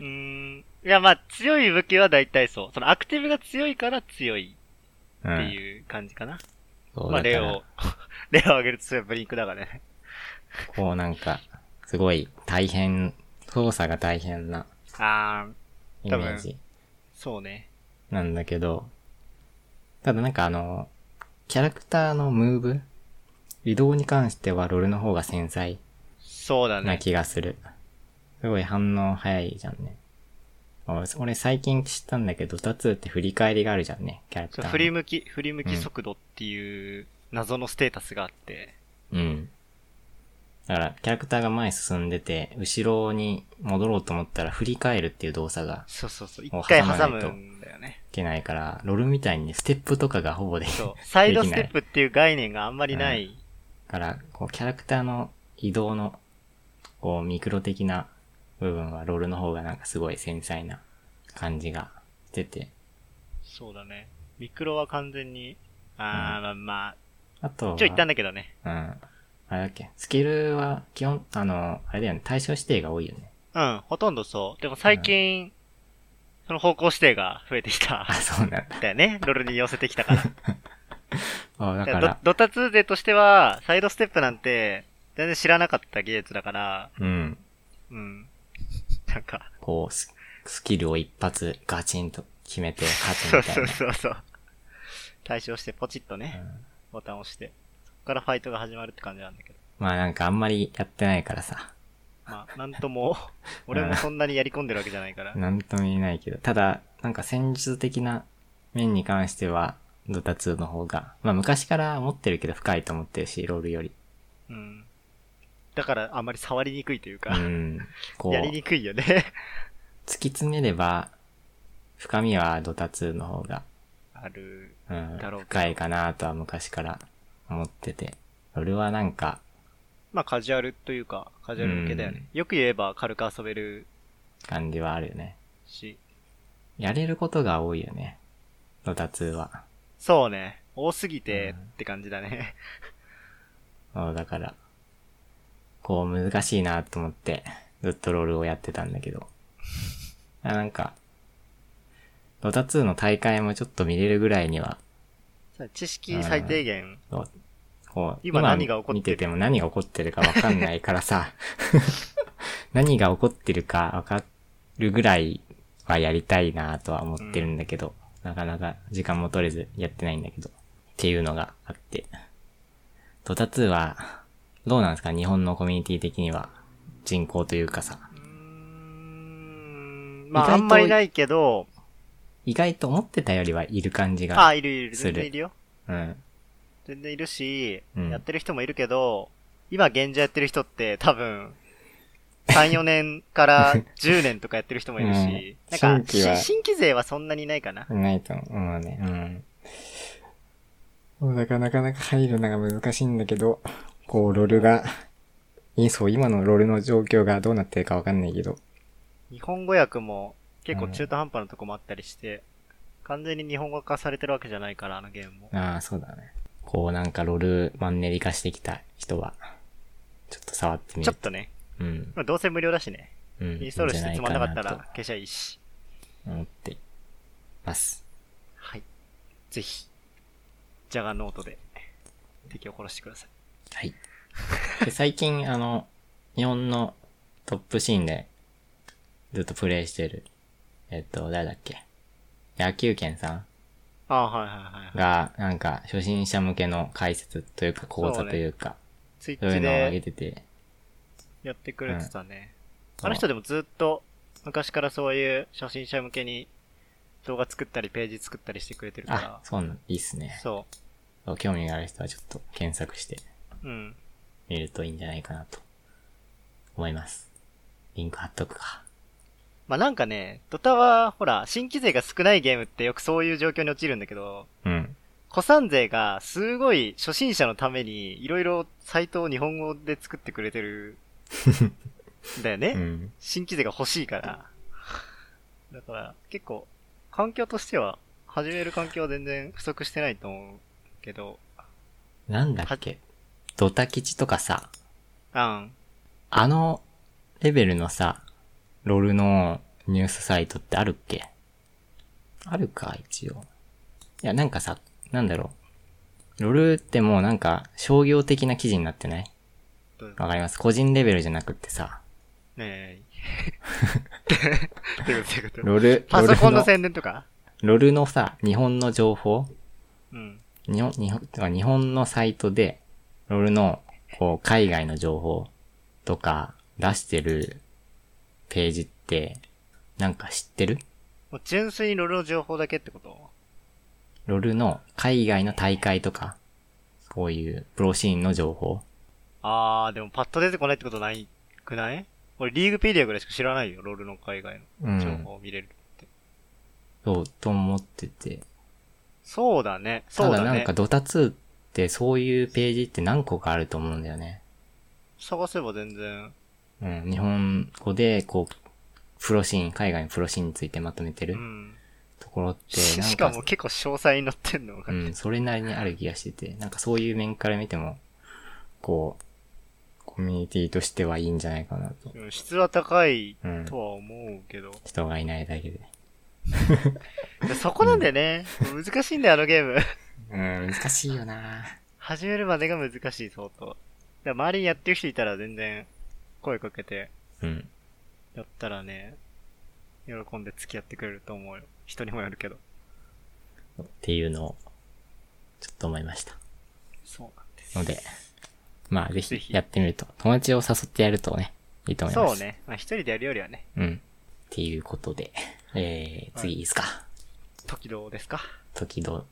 うーん。いやまあ強い武器は大体そう。そのアクティブが強いから強いうん。っていう感じかな。そうまあレだからオ、レオ 上げるとそれはブリンクだからね。こうなんか、すごい大変、操作が大変なあー、イメージそうね。なんだけど、ただなんかあの、キャラクターのムーブ移動に関してはロルの方が繊細なそうだね。気がする。すごい反応早いじゃんね。俺俺最近知ったんだけど、2つって振り返りがあるじゃんね、キャラクター振り向き、振り向き速度っていう謎のステータスがあって、うん。だから、キャラクターが前進んでて、後ろに戻ろうと思ったら振り返るっていう動作がそうそうそう。一回挟むんだよね。いけないから、ロールみたいにステップとかがほぼできない。。サイドステップっていう概念があんまりない。から、こう、キャラクターの移動の、こう、ミクロ的な部分はロールの方がなんかすごい繊細な感じがしてて、そうだね。ミクロは完全に、あー、まあまああ、一応言ったんだけどね。うん。あれだっけスキルは基本、あの、あれだよね、対象指定が多いよね。うん、ほとんどそう。でも最近、その方向指定が増えてきた あ、。そうなんだ。だよね。ロールに寄せてきたから。あだかドら、ドタ2勢としては、サイドステップなんて、全然知らなかった技術だから、うん。うん。なんか、こうス、スキルを一発ガチンと決めて勝つそうそうみたいな。そうそう。対象してポチッとね、うんボタンを押して、そこからファイトが始まるって感じなんだけど。まあなんかあんまりやってないからさ、まあ、なんとも、俺もそんなにやり込んでるわけじゃないから。なんとも言えないけど、ただ、なんか戦術的な面に関しては、ドタ2の方が、まあ昔から思ってるけど深いと思ってるし、ロールより。うん。だから、あんまり触りにくいというか、うん。こう、やりにくいよね。突き詰めれば、深みはドタ2の方が、ある。うんだろうけど深いかなとは昔から思ってて。ロールはなんか、まあ、カジュアルというか、カジュアル向けだよね。よく言えば軽く遊べる感じはあるよね。し。やれることが多いよね。ドタ2は。そうね。多すぎてうんって感じだね。そうだから、こう難しいなと思って、ずっとロールをやってたんだけど。あなんか、ドタ2の大会もちょっと見れるぐらいには、知識最低限。そうこう、今何が起こってる？見てても何が起こってるかわかんないからさ、何が起こってるかわかるぐらいはやりたいなとは思ってるんだけど、なかなか時間も取れずやってないんだけど、っていうのがあって。ドタ2は、どうなんですか？日本のコミュニティ的には、人口というかさ、うーん。まあ、あんまりないけど、意外と思ってたよりはいる感じが、あ、いるいる、する。全然いるよ。うん。全然いるし、うんやってる人もいるけど、今現状やってる人って多分、3、4年から 10年とかやってる人もいるし、うんなんか新規はし新規勢はそんなにいないかな。ないと思うね。うん。そうだからなかなか入るのが難しいんだけど、こう、ロールが、いい、そう、今のロールの状況がどうなってるかわかんないけど、日本語訳も結構中途半端なとこもあったりして、完全に日本語化されてるわけじゃないから、あのゲームも。ああ、そうだね。こう、なんかロールマンネリ化してきた人は、ちょっと触ってみるちょっ。とね、うん。まあどうせ無料だしね。うん。インストールしてつまんなかったら消しゃいいし。と思ってます。はい。ぜひ、ジャガノートで敵を殺してください。はい。で最近、あの、日本のトップシーンでずっとプレイしてる、えっと、誰だっけ？野球拳さんが、なんか、初心者向けの解説というか講座というか、そう,、いうのを上げでてて、やってくれてたね。うんあの人でもずっと昔からそういう初心者向けに動画作ったりページ作ったりしてくれてるかあら、。そうなん、いいっすね。そそう興味がある人はちょっと検索してう。うん。みるといいんじゃないかなと思います。リンク貼っとくか。まあなんかね、ドタは、ほら、新規勢が少ないゲームってよくそういう状況に陥るんだけど、うん。古参勢がすごい初心者のためにいろいろサイトを日本語で作ってくれてる、だよね。うん。新規勢が欲しいから。だから、結構、環境としては、始める環境は全然不足してないと思うけど、なんだっけ？ドタ吉とかさ、うん。あのレベルのさ、ロールのニュースサイトってあるっけ？あるか、一応。いや、なんかさ、なんだろう。ロールってもうなんか商業的な記事になってない？わかります？個人レベルじゃなくってさ、ねえ。ロール、パソコンの宣伝とか？ロールのさ、日本の情報？うん。日本、日本、日本のサイトで、ロールの、こう、海外の情報とか出してるページって、なんか知ってる？もう純粋にロールの情報だけってこと？ロールの海外の大会とか、こういうプロシーンの情報？あー、でもパッと出てこないってことないくない？俺リーグペディアぐらいしか知らないよ、ロールの海外うん。の情報を見れるって。そう、と思ってて。そうだね。そうだねただなんか。ドタ2ってそういうページって何個かあると思うんだよね。探せば全然。うん。日本語で、こう、プロシーン、海外のプロシーンについてまとめてるうん。ところって、なんしかも結構詳細に載ってんのが。うん、それなりにある気がしてて、なんかそういう面から見ても、こう、コミュニティとしてはいいんじゃないかなと。うん質は高いうん。とは思うけど。人がいないだけで。でそこなんだよね。難しいんだよ、あのゲーム。うん、難しいよな始めるまでが難しい、相当。周りにやってる人いたら全然声かけてうん。やったらね、喜んで付き合ってくれると思うよ。人にもよるけど。っていうのを、ちょっと思いました。そうなんです。ので、まあぜぜひひやってみると、友達を誘ってやるとね、いいと思います。そう。ね。まあ一人でやるよりはね、うん。っていうことで、えー、次いいですか？時々ですか？時々、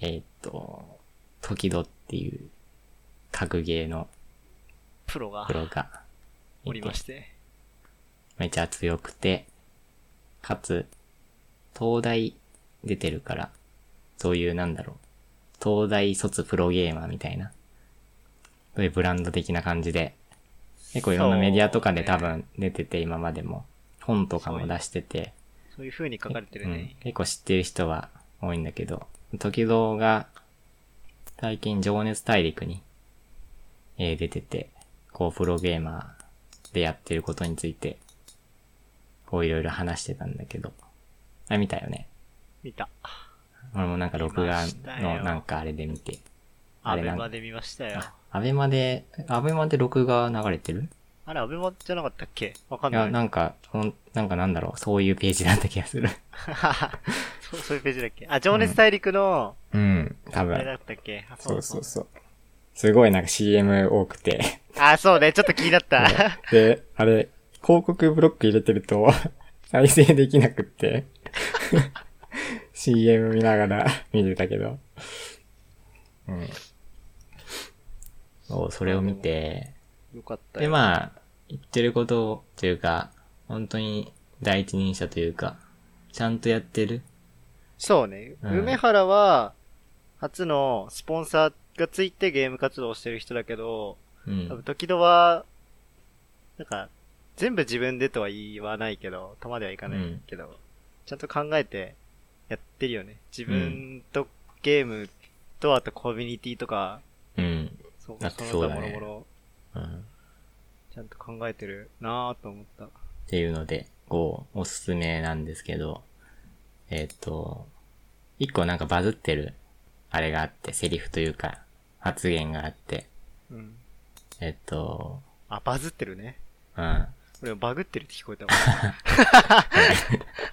えーっと、時々っていう、格ゲーのプロがプロがおりまして。めちゃ強くて、かつ、東大出てるから、そういうなんだろう、東大卒プロゲーマーみたいな、そういうブランド的な感じで、結構いろんなメディアとかで多分出てて今までも、本とかも出してて、そういう風に書かれてるうんね。結構知ってる人は多いんだけど、時々が、最近情熱大陸に、えー出てて、こうプロゲーマーでやってることについて、こういろいろ話してたんだけど、あ、見たよね。見た。俺もなんか録画のなんかあれで見て。あアれなんかベマで見ましたよ。あアベマで、アベマで録画流れてる？あれ、アベマじゃなかったっけ？わかんいや、ない。なんか、ほんなんかなんだろう、そういうページだった気がする。そうそういうページだっけ？あ、情熱大陸の、うん、多あれだ分。ったっけ？あそうそうそう。すごいなんか CM 多くて。あ、そうね。ちょっと気になった。で、あれ、広告ブロック入れてると、再生できなくって、CM 見ながら見てたけど。うん。そう、それを見て、よかったよ。で、まあ、言ってることというか、本当に第一人者というか、ちゃんとやってる。そうね。うん梅原は、初のスポンサーがついてゲーム活動をしてる人だけど、うん多。分時々は、なんか、全部自分でとは言わないけど、とまではいかないけど、ちゃんと考えてやってるよね。自分とゲームと、あとコミュニティとか、うん。そうそそうだねの他もろもろ、うん。ちゃんと考えてるなぁと思った。っていうので、こう、おすすめなんですけど、えっ、と、一個なんかバズってる、あれがあって、セリフというか、発言があって、うん。えっ、と、あ、バズってるね。うん。俺もバグってるって聞こえたもん。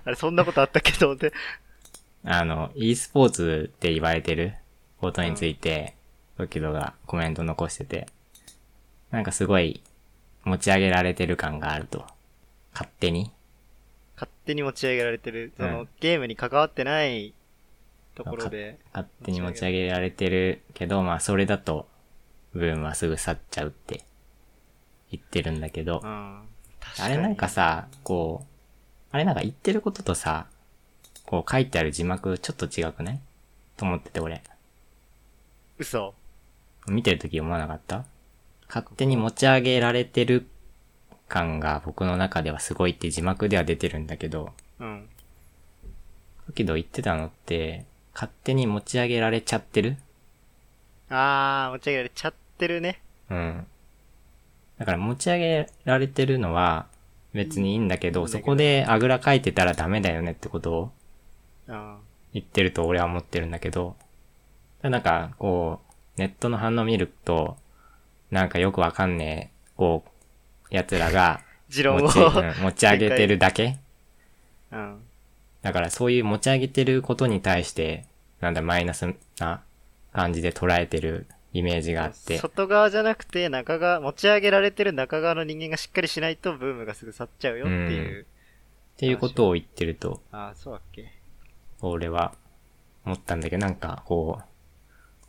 あれ、そんなことあったけ？ど、で、あの、e スポーツって言われてる？ことについて、ドキドがコメント残してて、なんかすごい持ち上げられてる感があると。勝手に。勝手に持ち上げられてる、その、うんゲームに関わってないところで、勝手に持ち上げられてるけど、まあそれだと、ブームはすぐ去っちゃうって言ってるんだけどう、ん。確あれなんかさ、こう、あれなんか言ってることとさ、こう書いてある字幕ちょっと違くない？と思ってて俺。嘘。見てるとき思わなかった？勝手に持ち上げられてる感が僕の中ではすごいって字幕では出てるんだけど、うん。時々言ってたのって、勝手に持ち上げられちゃってる？あー、持ち上げられちゃってるね。うん。だから持ち上げられてるのは別にいいんだけど、そこであぐらかいてたらダメだよねってこと？をうん。言ってると俺は思ってるんだけど、なんかこう、ネットの反応見ると、なんかよくわかんねえ、こう、奴らが 持論を。持ち, うん持ち上げてるだけうん。だからそういう持ち上げてることに対して、なんだマイナスな感じで捉えてるイメージがあって、外側じゃなくて、中側、持ち上げられてる中側の人間がしっかりしないと、ブームがすぐ去っちゃうよっていう。っていうことを言ってると、あー、そうだっけ。俺は思ったんだけど、なんかこう、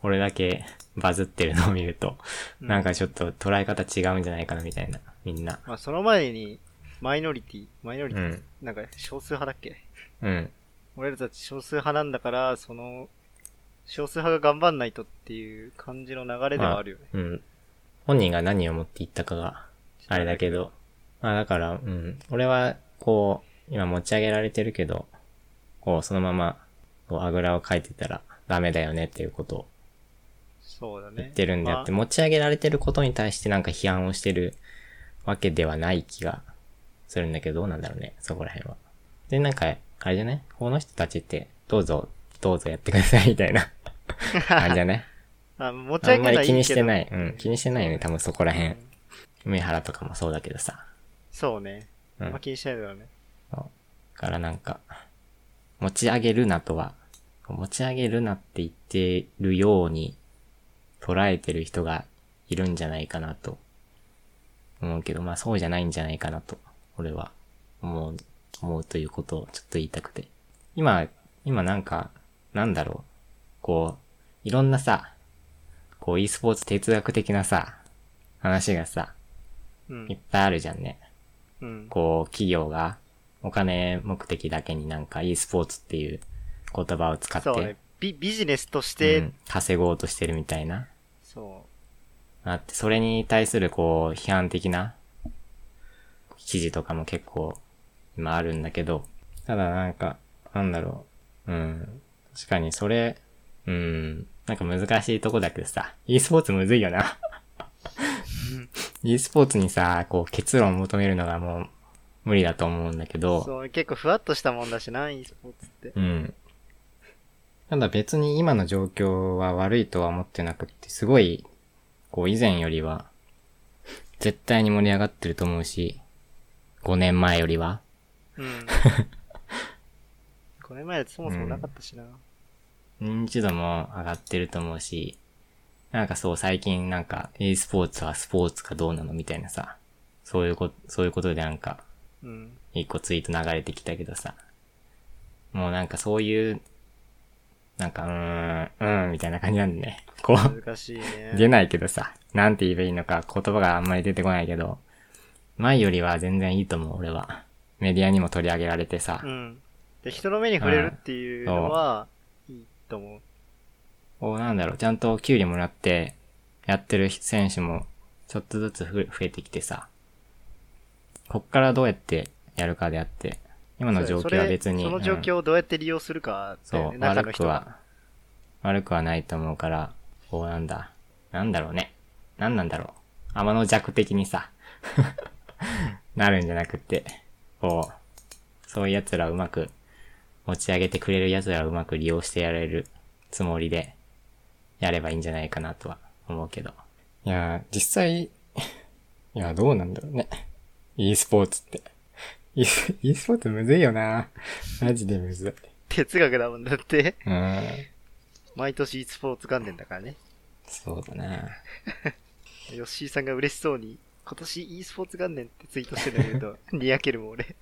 俺だけバズってるのを見ると、うなんかちょっと捉え方違うんじゃないかなみたいな、みんな。まあ、その前に、マイノリティ、マイノリティ、うん。なんか少数派だっけ？うん。俺らたち少数派なんだから、その、少数派が頑張んないとっていう感じの流れではあるよね。うん。本人が何を持って言ったかが、あれだけど。まあだから、うん。俺は、こう、今持ち上げられてるけど、こう、そのまま、こう、あぐらをかいてたらダメだよねっていうことをそうだね。言ってるんであって、ま持ち上げられてることに対してなんか批判をしてるわけではない気がするんだけど、どうなんだろうね、そこら辺は。で、なんか、あれじゃねこの人たちって、どうぞ、どうぞやってくださいみたいな感じじゃね あ、あ持ちあ上げないんまり気にしてない。うん、気にしてないよね、多分そこら辺。梅原とかもそうだけどさ。そうね。うん。あんま気にしないだろうね。そからなんか、持ち上げるなとは、持ち上げるなって言ってるように捉えてる人がいるんじゃないかなと思うけど、まあそうじゃないんじゃないかなと、俺は思う、思うということをちょっと言いたくて。今、今なんか、なんだろう、こう、いろんなさ、こう e スポーツ哲学的なさ、話がさ、うんいっ。ぱいあるじゃんね。うん。こう、企業がお金目的だけになんか e スポーツっていう言葉を使って、そうね。ビビジネスとして、うん稼ごうとしてるみたいな。そあって、それに対するこう、批判的な記事とかも結構今あるんだけど、ただなんか、なんだろう。うん。確かにそれ、うん。なんか難しいとこだけどさ、e スポーツむずいよな。e スポーツにさ、こう結論を求めるのがもう無理だと思うんだけう。ど、そう、結構ふわっとしたもんだしな、e スポーツって。うん。ただ別に今の状況は悪いとは思ってなくって、すごい、こう以前よりは、絶対に盛り上がってると思うし、5年前よりは。うん。5年前だってそもそもなかったしな。認知度も上がってると思うし、なんかそう最近なんか e スポーツはスポーツかどうなのみたいなさ、そういうこ、そういうことでなんか、うん。一個ツイート流れてきたけどさ、もうなんかそういう、なんか、うーん、うーん、みたいな感じなんでね。こう、難しいね。出ないけどさ、なんて言えばいいのか言葉があんまり出てこないけど、前よりは全然いいと思う、俺は。メディアにも取り上げられてさう、ん。で、人の目に触れるっていうのは、いいと思う。こうなんだろう、ちゃんと給料もらって、やってる選手も、ちょっとずつふ増えてきてさ、こっからどうやってやるかであって、今の状況は別に、その状況をどうやって利用するかう、よね、中の悪く。は、悪くはないと思うから、こうなんだ、なんだろうね。なんなんだろう。天の弱的にさ、なるんじゃなくって、こう、そういう奴らをうまく持ち上げてくれる奴らをうまく利用してやれるつもりで、やればいいんじゃないかなとは思うけど。いやー、実際、いや、どうなんだろうね。e スポーツって。e ス e スポーツむずいよなマジでむずい。哲学だもんだって。うん。毎年 e スポーツ元年だからね。そうだな。ヨッシーさんが嬉しそうに、今年 e スポーツ元年ってツイートしてるの見ると、にやけるもん俺。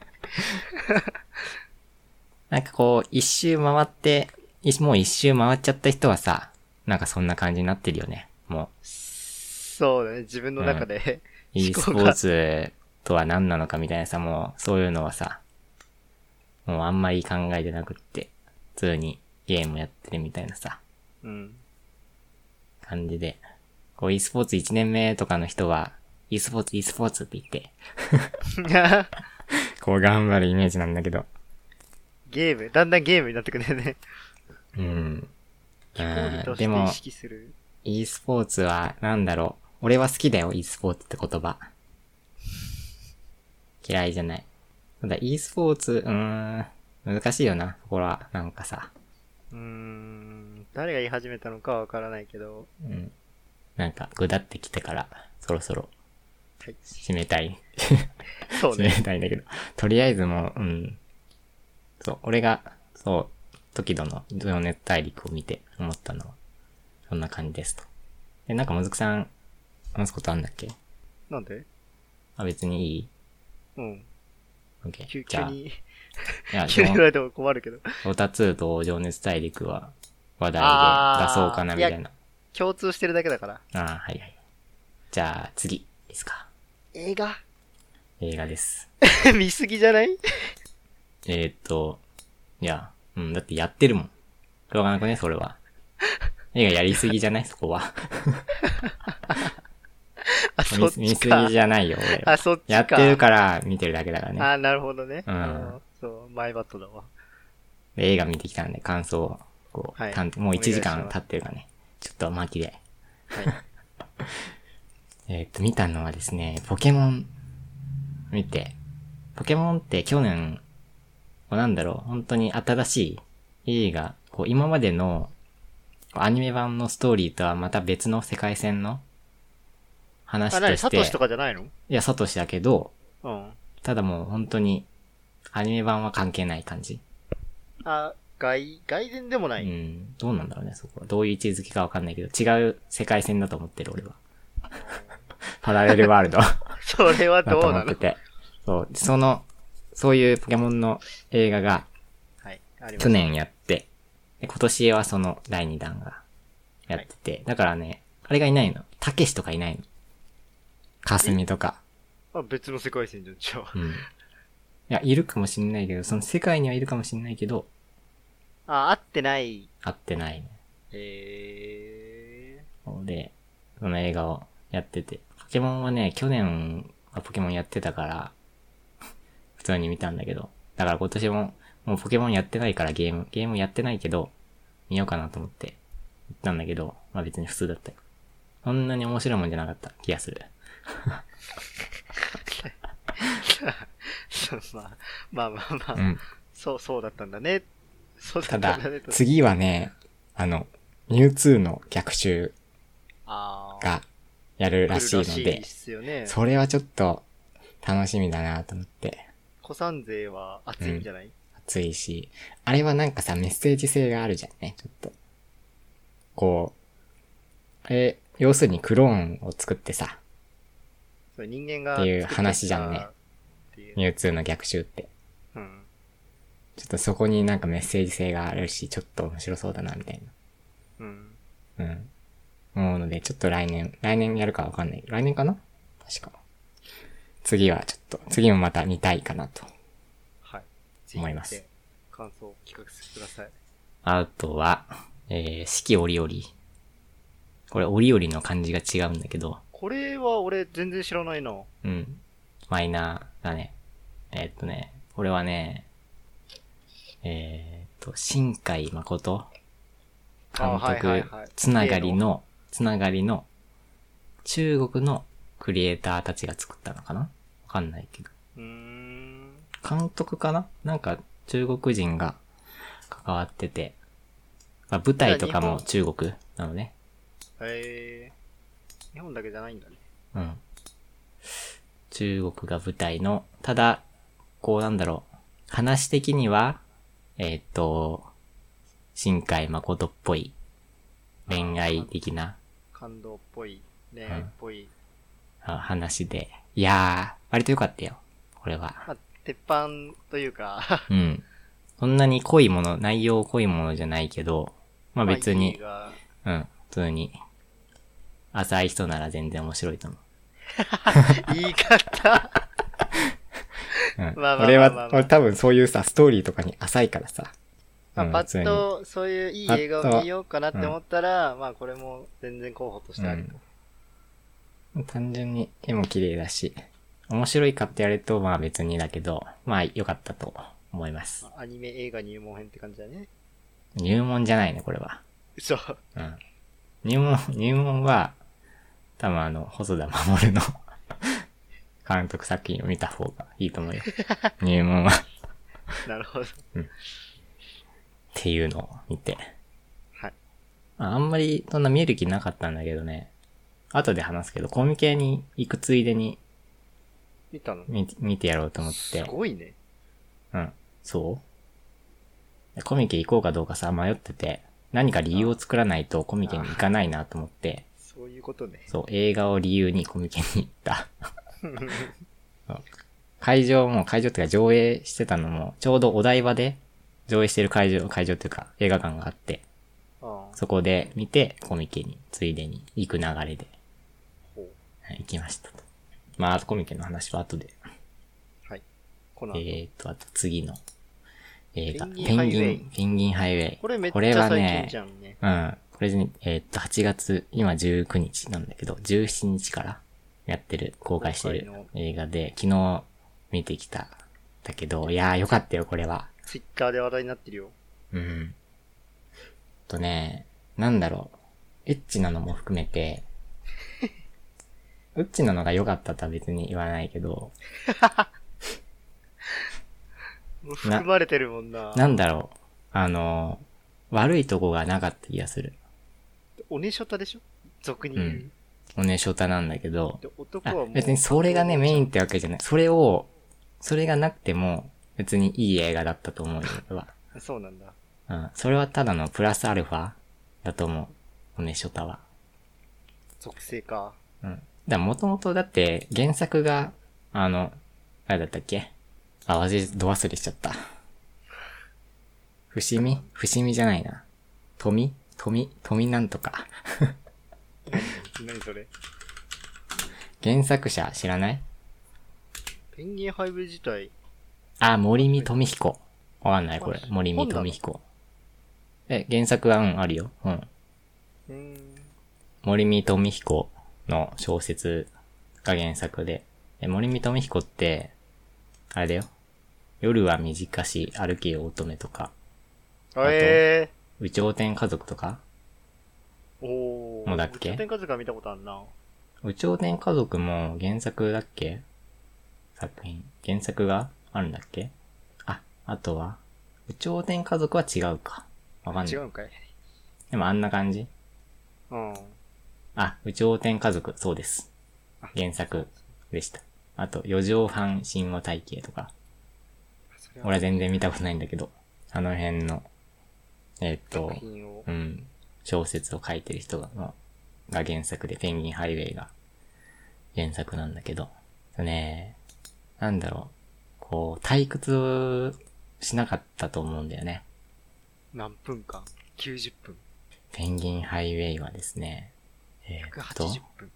なんかこう、一周回って、いもう一周回っちゃった人はさ、なんかそんな感じになってるよね。もそうだね、自分の中で、う、e スポーツとは何なのかみたいなさ、もう、そういうのはさ、もうあんまり考えてなくって、普通にゲームやってるみたいなさ、うん。感じで、こう e スポーツ1年目とかの人は、e スポーツ、e スポーツって言って、こう頑張るイメージなんだけど、ゲーム、だんだんゲームになってくるよね。うん。でも e スポーツは、なんだろう。俺は好きだよ、e スポーツって言葉。嫌いじゃない。ただ e スポーツ、うーん、難しいよな、ここは、なんかさ。うーん、誰が言い始めたのかはわからないけど、うん。なんか、ぐだってきてから、そろそろ、はい。締めたい。そう締めね。たいんだけど。とりあえずもう、うん。そう、俺が、そう、時々の情熱大陸を見て思ったのは、そんな感じですと。え、なんかもずくさん、話すことあんだっけ？なんで？あ、別にいい？うん。?OK。急じゃあ、いや、急に言われても困るけど。オタ2と情熱大陸は話題で出そうかなみたいな。共通してるだけだから。ああ、はいはい。じゃあ、次、いいですか？映画？映画です。見すぎじゃない？えー、っと、いや、うん、だってやってるもん。しょうがなくね、それは。映画やりすぎじゃない？そこは。あ、そっ見見すぎ。じゃないよ、俺。あ、そっちか。やってるから見てるだけだからね。あ、なるほどね。うんあそう、マイバットだわ。で映画見てきたんで、感想を、こう、はいもう1時間経ってるからね。ちょっと巻きで。はい。えーっと、見たのはですね、ポケモン、見て、ポケモンって去年、こうなんだろう、本当に新しい映画、こう今までのアニメ版のストーリーとはまた別の世界線の話あ、として、なにサトシとかじゃないの？いや、サトシだけど、うん。ただもう本当にアニメ版は関係ない感じ。あ、外、外伝でもなうい。ん、どうなんだろうね、そこは。どういう位置づけかわかんないけど、違う世界線だと思ってる、俺は。パラレルワールド。それはどうなの？てて。そう、その、そういうポケモンの映画がはい。去。年やって、で今年はその第2弾がやってて、だからね、あれがいないの。たけしとかいないの。かすみとか。あ、別の世界線じゃん、じゃうん。いや、いるかもしんないけど、その世界にはいるかもしんないけど、あ。あ、合ってない。会ってないね。えで、その映画をやってて。ポケモンはね、去年はポケモンやってたから、普通に見たんだけど。だから今年も、もうポケモンやってないからゲーム、ゲームやってないけど、見ようかなと思って、行ったんだけど、まあ別に普通だったよ。そんなに面白いもんじゃなかった気がする。ー。まあ、まあまあまあ、うん。そう、そうだったんだね。そうだただったんだね。、と次はね、あの、ミュウツーの逆襲がやるらしいのでっ、すよね。それはちょっと楽しみだなと思って。古参勢は熱いんじゃない、熱いし、あれはなんかさ、メッセージ性があるじゃんね、ちょっと。こう、え、要するにクローンを作ってさ、そう人間がっていう作話じゃんね。ミュウツーの逆襲って。うん。ちょっとそこになんかメッセージ性があるし、ちょっと面白そうだな、みたいうん。な。うん。思うので、ちょっと来年、来年やるかわかんない。来年かな？確か。次はちょっと、次もまた見たいかなと。はい。思います感想を聞かせてください。あとは、えー、四季折々。これ折々の漢字が違うんだけど、これは俺全然知らないな。うん。マイナーだね。えーっとね、これはね、えーっと、新海誠監督はいつながりの、つながりの、中国のクリエイターたちが作ったのかな？わかんないけど。うーん。監督かな？なんか中国人が関わってて、あ舞台とかも中国なのね。へえー。日本だけじゃないんだね。うん。中国が舞台の、ただ、こうなんだろう。話的には、えーっと、新海誠っぽい恋愛的な感動っぽい、恋愛っぽい。あ話で。いやー、割と良かったよ。これは。まあ、鉄板というか、うん。そんなに濃いもの、内容濃いものじゃないけど、まあ別に、うん、普通に、浅い人なら全然面白いと思う。言い方うんまあまあまあまあ俺は、俺多分そういうさ、ストーリーとかに浅いからさ。まあ、パッとそういういい映画を見ようかなって思ったら、まあこれも全然候補としてあると。うん、単純に絵も綺麗だし、面白いかってやると、まあ別にだけど、まあ良かったと思います。アニメ映画入門編って感じだね。入門じゃないね、これは。嘘。うん。入門、入門は、多分あの、細田守の監督作品を見た方がいいと思うよ。入門は。っなるほど。ていうのを見て。はい。ああんまりそんな見える気なかったんだけどね。後で話すけど、コミケに行くついでに見たの？見見てやろうと思っすて。ごいね。うん。そう？コミケ行こうかどうかさ、迷ってて、何か理由を作らないとコミケに行かないなと思って、そういうことね。そう、映画を理由にコミケに行った。会場も、会場っていうか上映してたのも、ちょうどお台場で上映してる会場、会場っていうか映画館があって、そこで見て、コミケに、ついでに行く流れで。はい行きましたと。まあ、あとコミケの話は後で。はい。この後、えーと、あと次の映画。ペンギンペンギンハイウェイ。これめっちゃ最はね近じゃんね。うん。これね、えーっと、8月、今19日なんだけど、17日からやってる、公開してる映画で、昨日見てきた。だけど、いやーよかったよ、これは。ツイッターで話題になってるよ。うん。とね、なんだろう。エッチなのも含めて、エッチなのが良かったとは別に言わないけど、もう含まれてるもんな。なんだろう。あの、悪いとこがなかった気がする。おねしょたでしょ？俗に言う。うんおねしょたなんだけど。別にそれがね、メインってわけじゃない。それを、それがなくても、別にいい映画だったと思うよ、俺は。そうなんだ。うん。それはただのプラスアルファだと思う。おねしょたは。属性か。うん。だもともとだって原作が、あの、あれだったっけ？あ、忘れ、ど忘れしちゃった。伏見？伏見じゃないな。富？富？富なんとか。何それ？原作者知らない？ペンギンハイブ自体、あ、森見富彦。わかんないこれあ。森見富彦。え、原作はうん、あるよ。うん。ん。森見富彦の小説が原作で。え森見富彦って、あれだよ。夜は短し歩けよ乙女とか、あえ宇頂天家族とか、ー。おー。もうだっけ？天下塚見たことあるな。宇頂天家族も原作だっけ？作品。原作が？あるんだっけ？あ、あとは、宇頂天家族は違うか。わかんない。違うんかい？でもあんな感じ？うん。あ、宇頂天家族、そうです。あ原作でした。あと、四畳半神話体系とか。それは俺は全然見たことないんだけど、あの辺の、えーっと作、品を。うん、小説を書いてる人が、まあが原作で、ペンギンハイウェイが原作なんだけど、ね、なんだろう、こう、退屈しなかったと思うんだよね。何分間 ?90 分？ペンギンハイウェイはですね、えーっと、180分。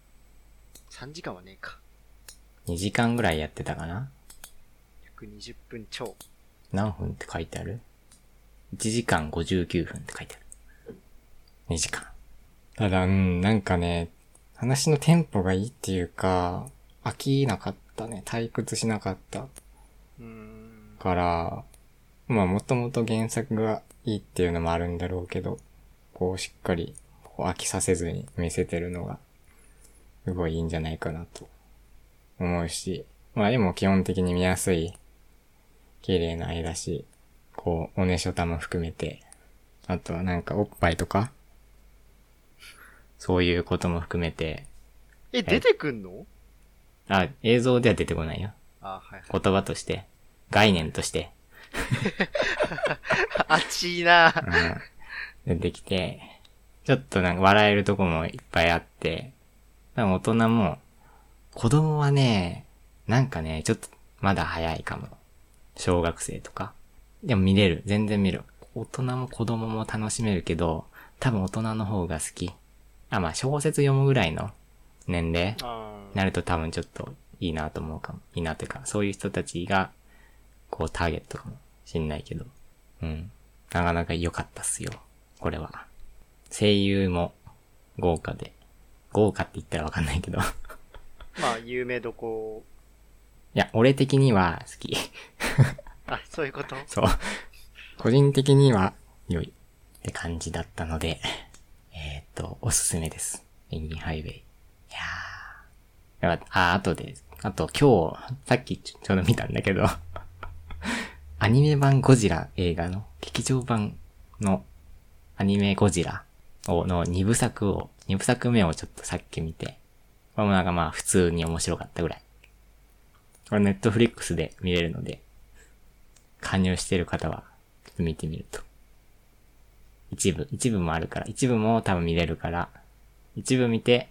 3時間はねえか。2時間ぐらいやってたかな？120分超。何分って書いてある ?1 時間59分って書いてある。2時間。ただ、うん、なんかね、話のテンポがいいっていうか、飽きなかったね。退屈しなかった。から、まあもともと原作がいいっていうのもあるんだろうけど、こうしっかりこう飽きさせずに見せてるのが、すごいいいんじゃないかなと思うし、まあ絵も基本的に見やすい、綺麗な絵だし、こう、おねしょたも含めて、あとはなんかおっぱいとか、そういうことも含めて、え、出てくんの？あ、映像では出てこないよ。あ、はいはい。言葉として、概念として、あっちいな。うん、出てきて、ちょっとなんか笑えるとこもいっぱいあって、大人も、子供はね、なんかね、ちょっとまだ早いかも。小学生とか。でも見れる。全然見る。大人も子供も楽しめるけど、多分大人の方が好き。あ、まあ小説読むぐらいの年齢なると多分ちょっといいなと思うかも。いいなというか、そういう人たちが、こうターゲットかもしんないけど。うん。なかなか良かったっすよ。これは。声優も豪華で。豪華って言ったらわかんないけど。いまあ、有名どこ。や、俺的には好き。あ、そういうこと？そう。個人的には良いって感じだったので、えーっと、おすすめです。ペンギンハイウェイ。いやー。あ、あとで、あと今日、さっきちょちょうど見たんだけど、アニメ版ゴジラ映画の、劇場版のアニメゴジラを、の2部作を、2部作目をちょっとさっき見て、これもなんかまあ普通に面白かったぐらい。これネットフリックスで見れるので、加入してる方は、ちょっと見てみると。一部、一部もあるから、一部も多分見れるから、一部見て、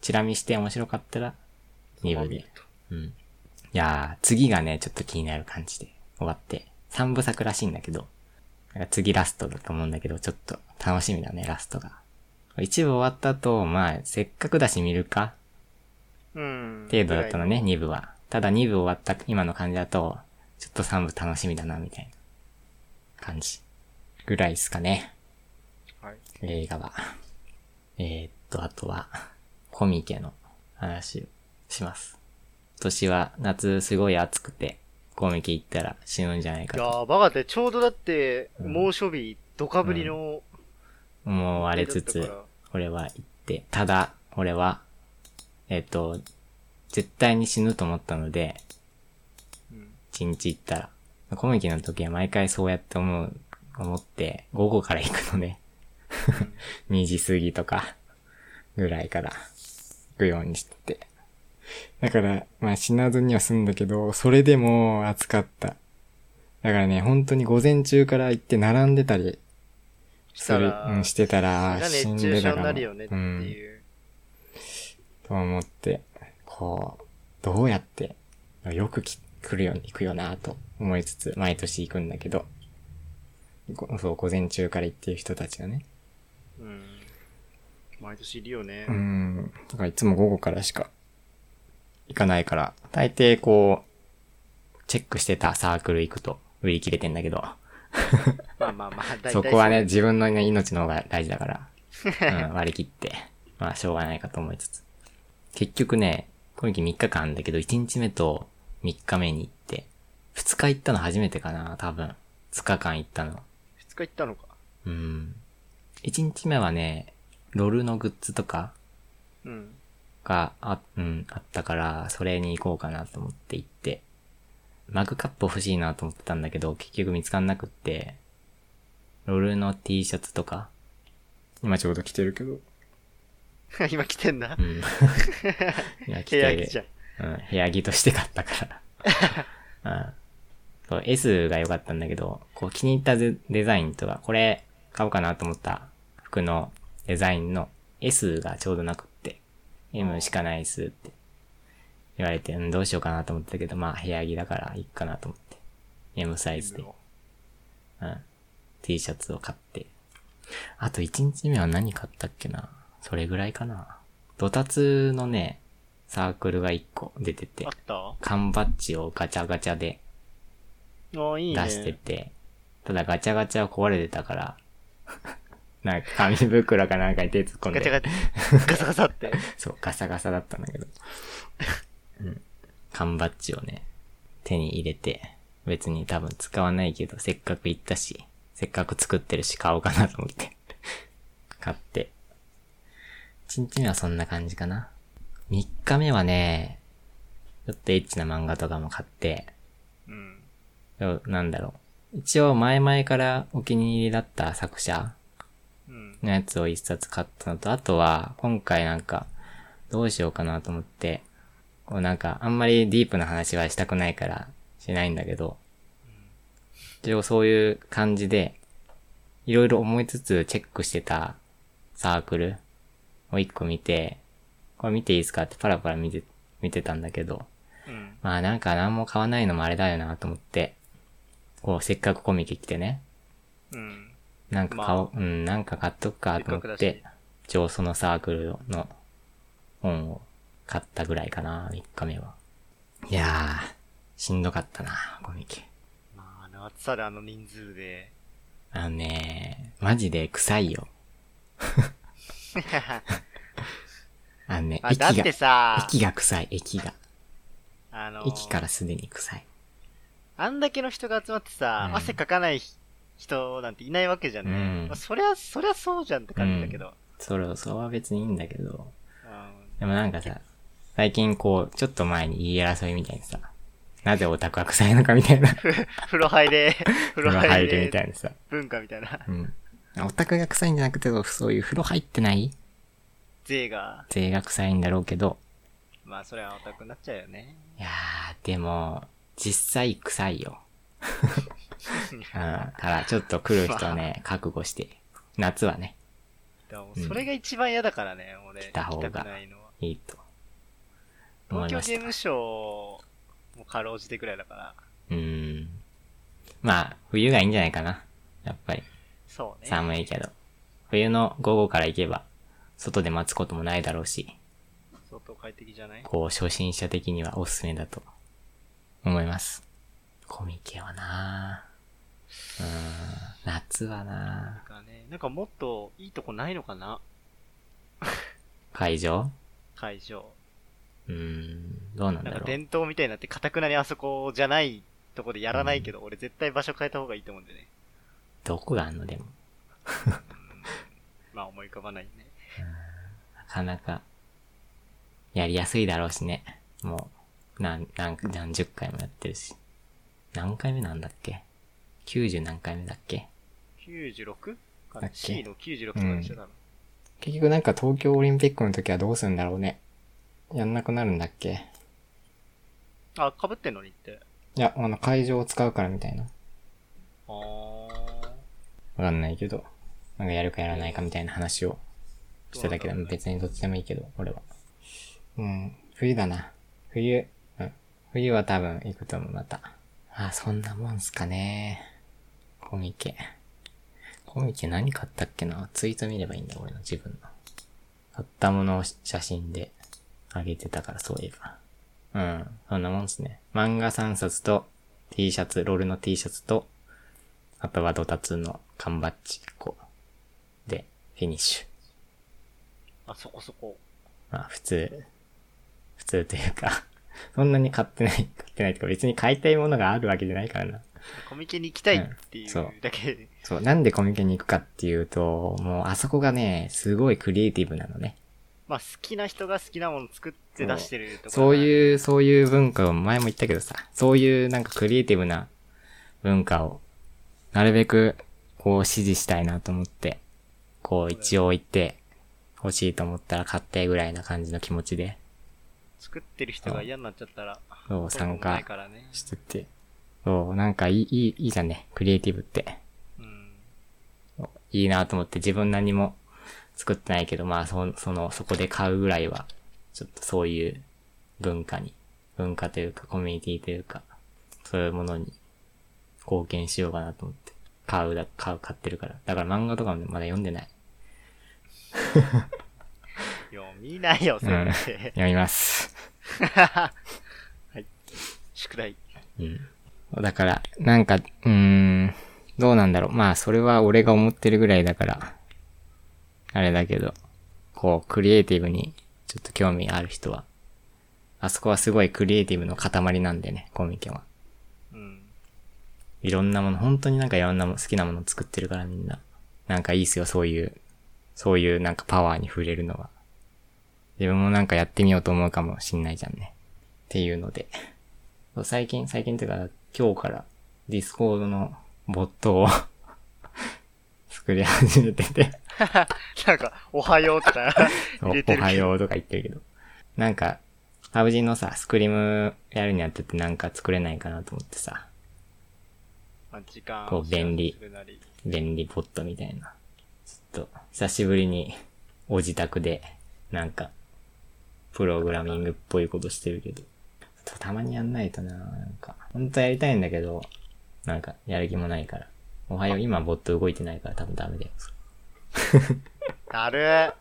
チラ見して面白かったら、二部で。うん。いやー、次がね、ちょっと気になる感じで終わって、三部作らしいんだけど、なんか次ラストだと思うんだけど、ちょっと楽しみだね、ラストが。一部終わった後、まあ、せっかくだし見るかうん。程度だったのね、2部は。ただ2部終わった今の感じだと、ちょっと3部楽しみだな、みたいな感じ。ぐらいですかね。はい。映画は。えー、っと、あとは、コミケの話をします。今年は夏すごい暑くて、コミケ行ったら死ぬんじゃないかいやとー、バカって、ちょうどだって、うん猛暑日、ドカぶりの、思われつつだったから、俺は行って、ただ、俺は、えーっと、絶対に死ぬと思ったので、うん。一日行ったら。コミケの時は毎回そうやって思う、思って、午後から行くのね。2時過ぎとか、ぐらいから、行くようにしてて。だから、まあ死なずには済んだけど、それでも暑かった。だからね、本当に午前中から行って並んでたり、したらするうん、してたら、死んでたかも。になるよねってうんいう。と思って、こう、どうやって、よくき来るように行くよなと思いつつ、毎年行くんだけど、ごそう、午前中から行ってる人たちがね。うん。毎年いるよねう。ん。だからいつも午後からしか行かないから、大抵こう、チェックしてたサークル行くと売り切れてんだけど、まあまあまあ、そこはね、自分の、ね、命の方が大事だから、うん、割り切って、まあ、しょうがないかと思いつつ。結局ね、今季3日間だけど、1日目と3日目に行って、2日行ったの初めてかな、多分。2日間行ったの。二日行ったのか。うん。1日目はね、ロールのグッズとかうん。があ、うん、あったから、それに行こうかなと思って行って、マグカップ欲しいなと思ってたんだけど、結局見つかんなくって、ロールの T シャツとか、今ちょうど着てるけど、今来てんなう。ん。いや、着部屋て着ちゃう。うん、部屋着として買ったから。うん。そう、S が良かったんだけど、こう気に入ったデデザインとか、これ買おうかなと思った服のデザインの S がちょうどなく M しかないっすって言われて、うん、どうしようかなと思ったけど、まあ部屋着だからいいかなと思って、M サイズで、うん、T シャツを買って。あと1日目は何買ったっけな？それぐらいかな。ドタツのね、サークルが1個出てて。あ、った？缶バッジをガチャガチャでああ、いいね。出してて、ただガチャガチャは壊れてたから、なんか紙袋かなんかに手突っ込んで、ガチャガチャ、ガサガサって。そう、ガサガサだったんだけど、うん。缶バッジをね、手に入れて、別に多分使わないけど、せっかく行ったし、せっかく作ってるし買おうかなと思って、買って。1日目はそんな感じかな。3日目はね、ちょっとエッチな漫画とかも買って、うん。なんだろう。一応前々からお気に入りだった作者うん。のやつを一冊買ったのと、あとは今回なんかどうしようかなと思って、こうなんかあんまりディープな話はしたくないからしないんだけど、一応そういう感じで、いろいろ思いつつチェックしてたサークルを一個見て、これ見ていいですかってパラパラ見て、見てたんだけど、まあなんか何も買わないのもあれだよなと思って、こうせっかくコミケ来てね、うん。なんか買おう、うん、なんか買っとくかと思せって、一応そのサークルの本を買ったぐらいかな、3日目は。いやー、しんどかったな、コミケ。まあ、あの暑さであの人数で。あのね、マジで臭いよ。あのね、あ、だってさ、駅が臭い、駅が。あの、駅からすでに臭い。あんだけの人が集まってさ、うん汗かかない人なんていないわけじゃんね。うんまあ、そりゃ、そりゃそうじゃんって感じだけど。それ、それは別にいいんだけど、うんでもなんかさ、最近こう、ちょっと前に言い争いみたいにさ、なぜオタクは臭いのかみたいな、風 風呂入れ、風呂呂入入るみたれ、いなさ、文化みたいな。うん。オタクが臭いんじゃなくて、そういう風呂入ってない？税が、税が臭いんだろうけど、まあそれはオタクになっちゃうよね。いやー、でも、実際臭いよ。うん。から、ちょっと来る人はね、覚悟して。夏はね、それが一番嫌だからね、俺。来た方がい。いいと。東京ゲームショウもかろうじてくらいだから。うーん。まあ、冬がいいんじゃないかな。やっぱり。そうね。寒いけど。冬の午後から行けば、外で待つこともないだろうし、相当快適じゃない？こう、初心者的にはおすすめだと思います。コミケはなぁ。うーん、夏はなぁ。かね。なんかもっといいとこないのかな？会場？会場。うーん、どうなんなんかだろう。伝統みたいになって、かたくなにあそこじゃないとこでやらないけど、俺絶対場所変えた方がいいと思うんでね。どこがあんの？でも。まあ思い浮かばないね。なかなか、やりやすいだろうしね。もう、何、何、何十回もやってるし。何回目なんだっけ？?90 何回目だっけ？96? かなだっけ ?C の96とかでしょ、多分。結局なんか東京オリンピックの時はどうするんだろうね。やんなくなるんだっけ？あ、被ってんのにって。いや、あの会場を使うからみたいな。あー。わかんないけど。なんかやるかやらないかみたいな話をしただけだ。ど別にどっちでもいいけど、俺は。うん。冬だな。冬、うん。冬は多分行くと思う、また。あ、そんなもんすかね。コミケ。コミケ何買ったっけな？ツイート見ればいいんだ、俺の自分の。買ったものを写真であげてたから、そういえば。うん。そんなもんっすね。漫画3冊と T シャツ、ロールの T シャツと、あとはドタツの缶バッジ1個。で、フィニッシュ。あ、そこそこ。まあ、普通。普通というか、そんなに買ってない、買ってないとか別に買いたいものがあるわけじゃないからな。コミケに行きたいっていうんそううだけで。そう、なんでコミケに行くかっていうと、もうあそこがね、すごいクリエイティブなのね。まあ好きな人が好きなもの作って出してるとか。そうう。いう、そういう文化を前も言ったけどさ、そういうなんかクリエイティブな文化を、なるべく、こう支持したいなと思って、こう一応言って、欲しいと思ったら買ってぐらいな感じの気持ちで、作ってる人が嫌になっちゃったら、そう、参加。してて。そう、なんかいい、いい、いいじゃんね。クリエイティブって。うん。いいなと思って自分何も作ってないけど、まあそ、その、そこで買うぐらいは、ちょっとそういう文化に、文化というかコミュニティというか、そういうものに貢献しようかなと思って。買うだ、買う、買ってるから。だから漫画とかもまだ読んでない。読みないよ、それって。読みます。はい。宿題。うん。だから、なんか、うーん、どうなんだろう。まあ、それは俺が思ってるぐらいだから、あれだけど、こう、クリエイティブにちょっと興味ある人は、あそこはすごいクリエイティブの塊なんでね、コミケは。うん。いろんなもの、本当になんかいろんなも好きなもの作ってるからみんな。なんかいいっすよ、そういう、そういうなんかパワーに触れるのは。自分もなんかやってみようと思うかもしんないじゃんね。っていうので。最近、最近っていうか、今日から Discord のボットを 作り始めてて、なんか、おはようとかておはようとか言ってるけど。なんか、パブジのさ、スクリームやるにあたってなんか作れないかなと思ってさ、まあ時間こう便利便利ポットみたいな。ちょっと、久しぶりに、お自宅で、なんか、プログラミングっぽいことしてるけど、たたまにやんないとななんか、本当はやりたいんだけど、なんか、やる気もないから。おはよう、今ボット動いてないから多分ダメだよ。だる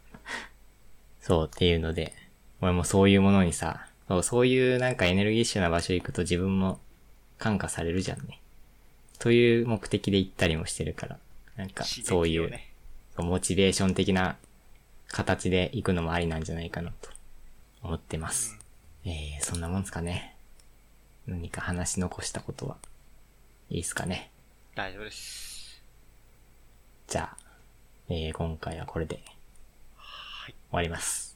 そうっていうので、俺もそういうものにさ、そうそういうなんかエネルギッシュな場所行くと自分も感化されるじゃんね。という目的で行ったりもしてるから、なんかそういう、をね。モチベーション的な形で行くのもありなんじゃないかなと思ってます。えー、そんなもんすかね。何か話し残したことは？いいっすかね？大丈夫です。じゃあ、えー、今回はこれで終わります。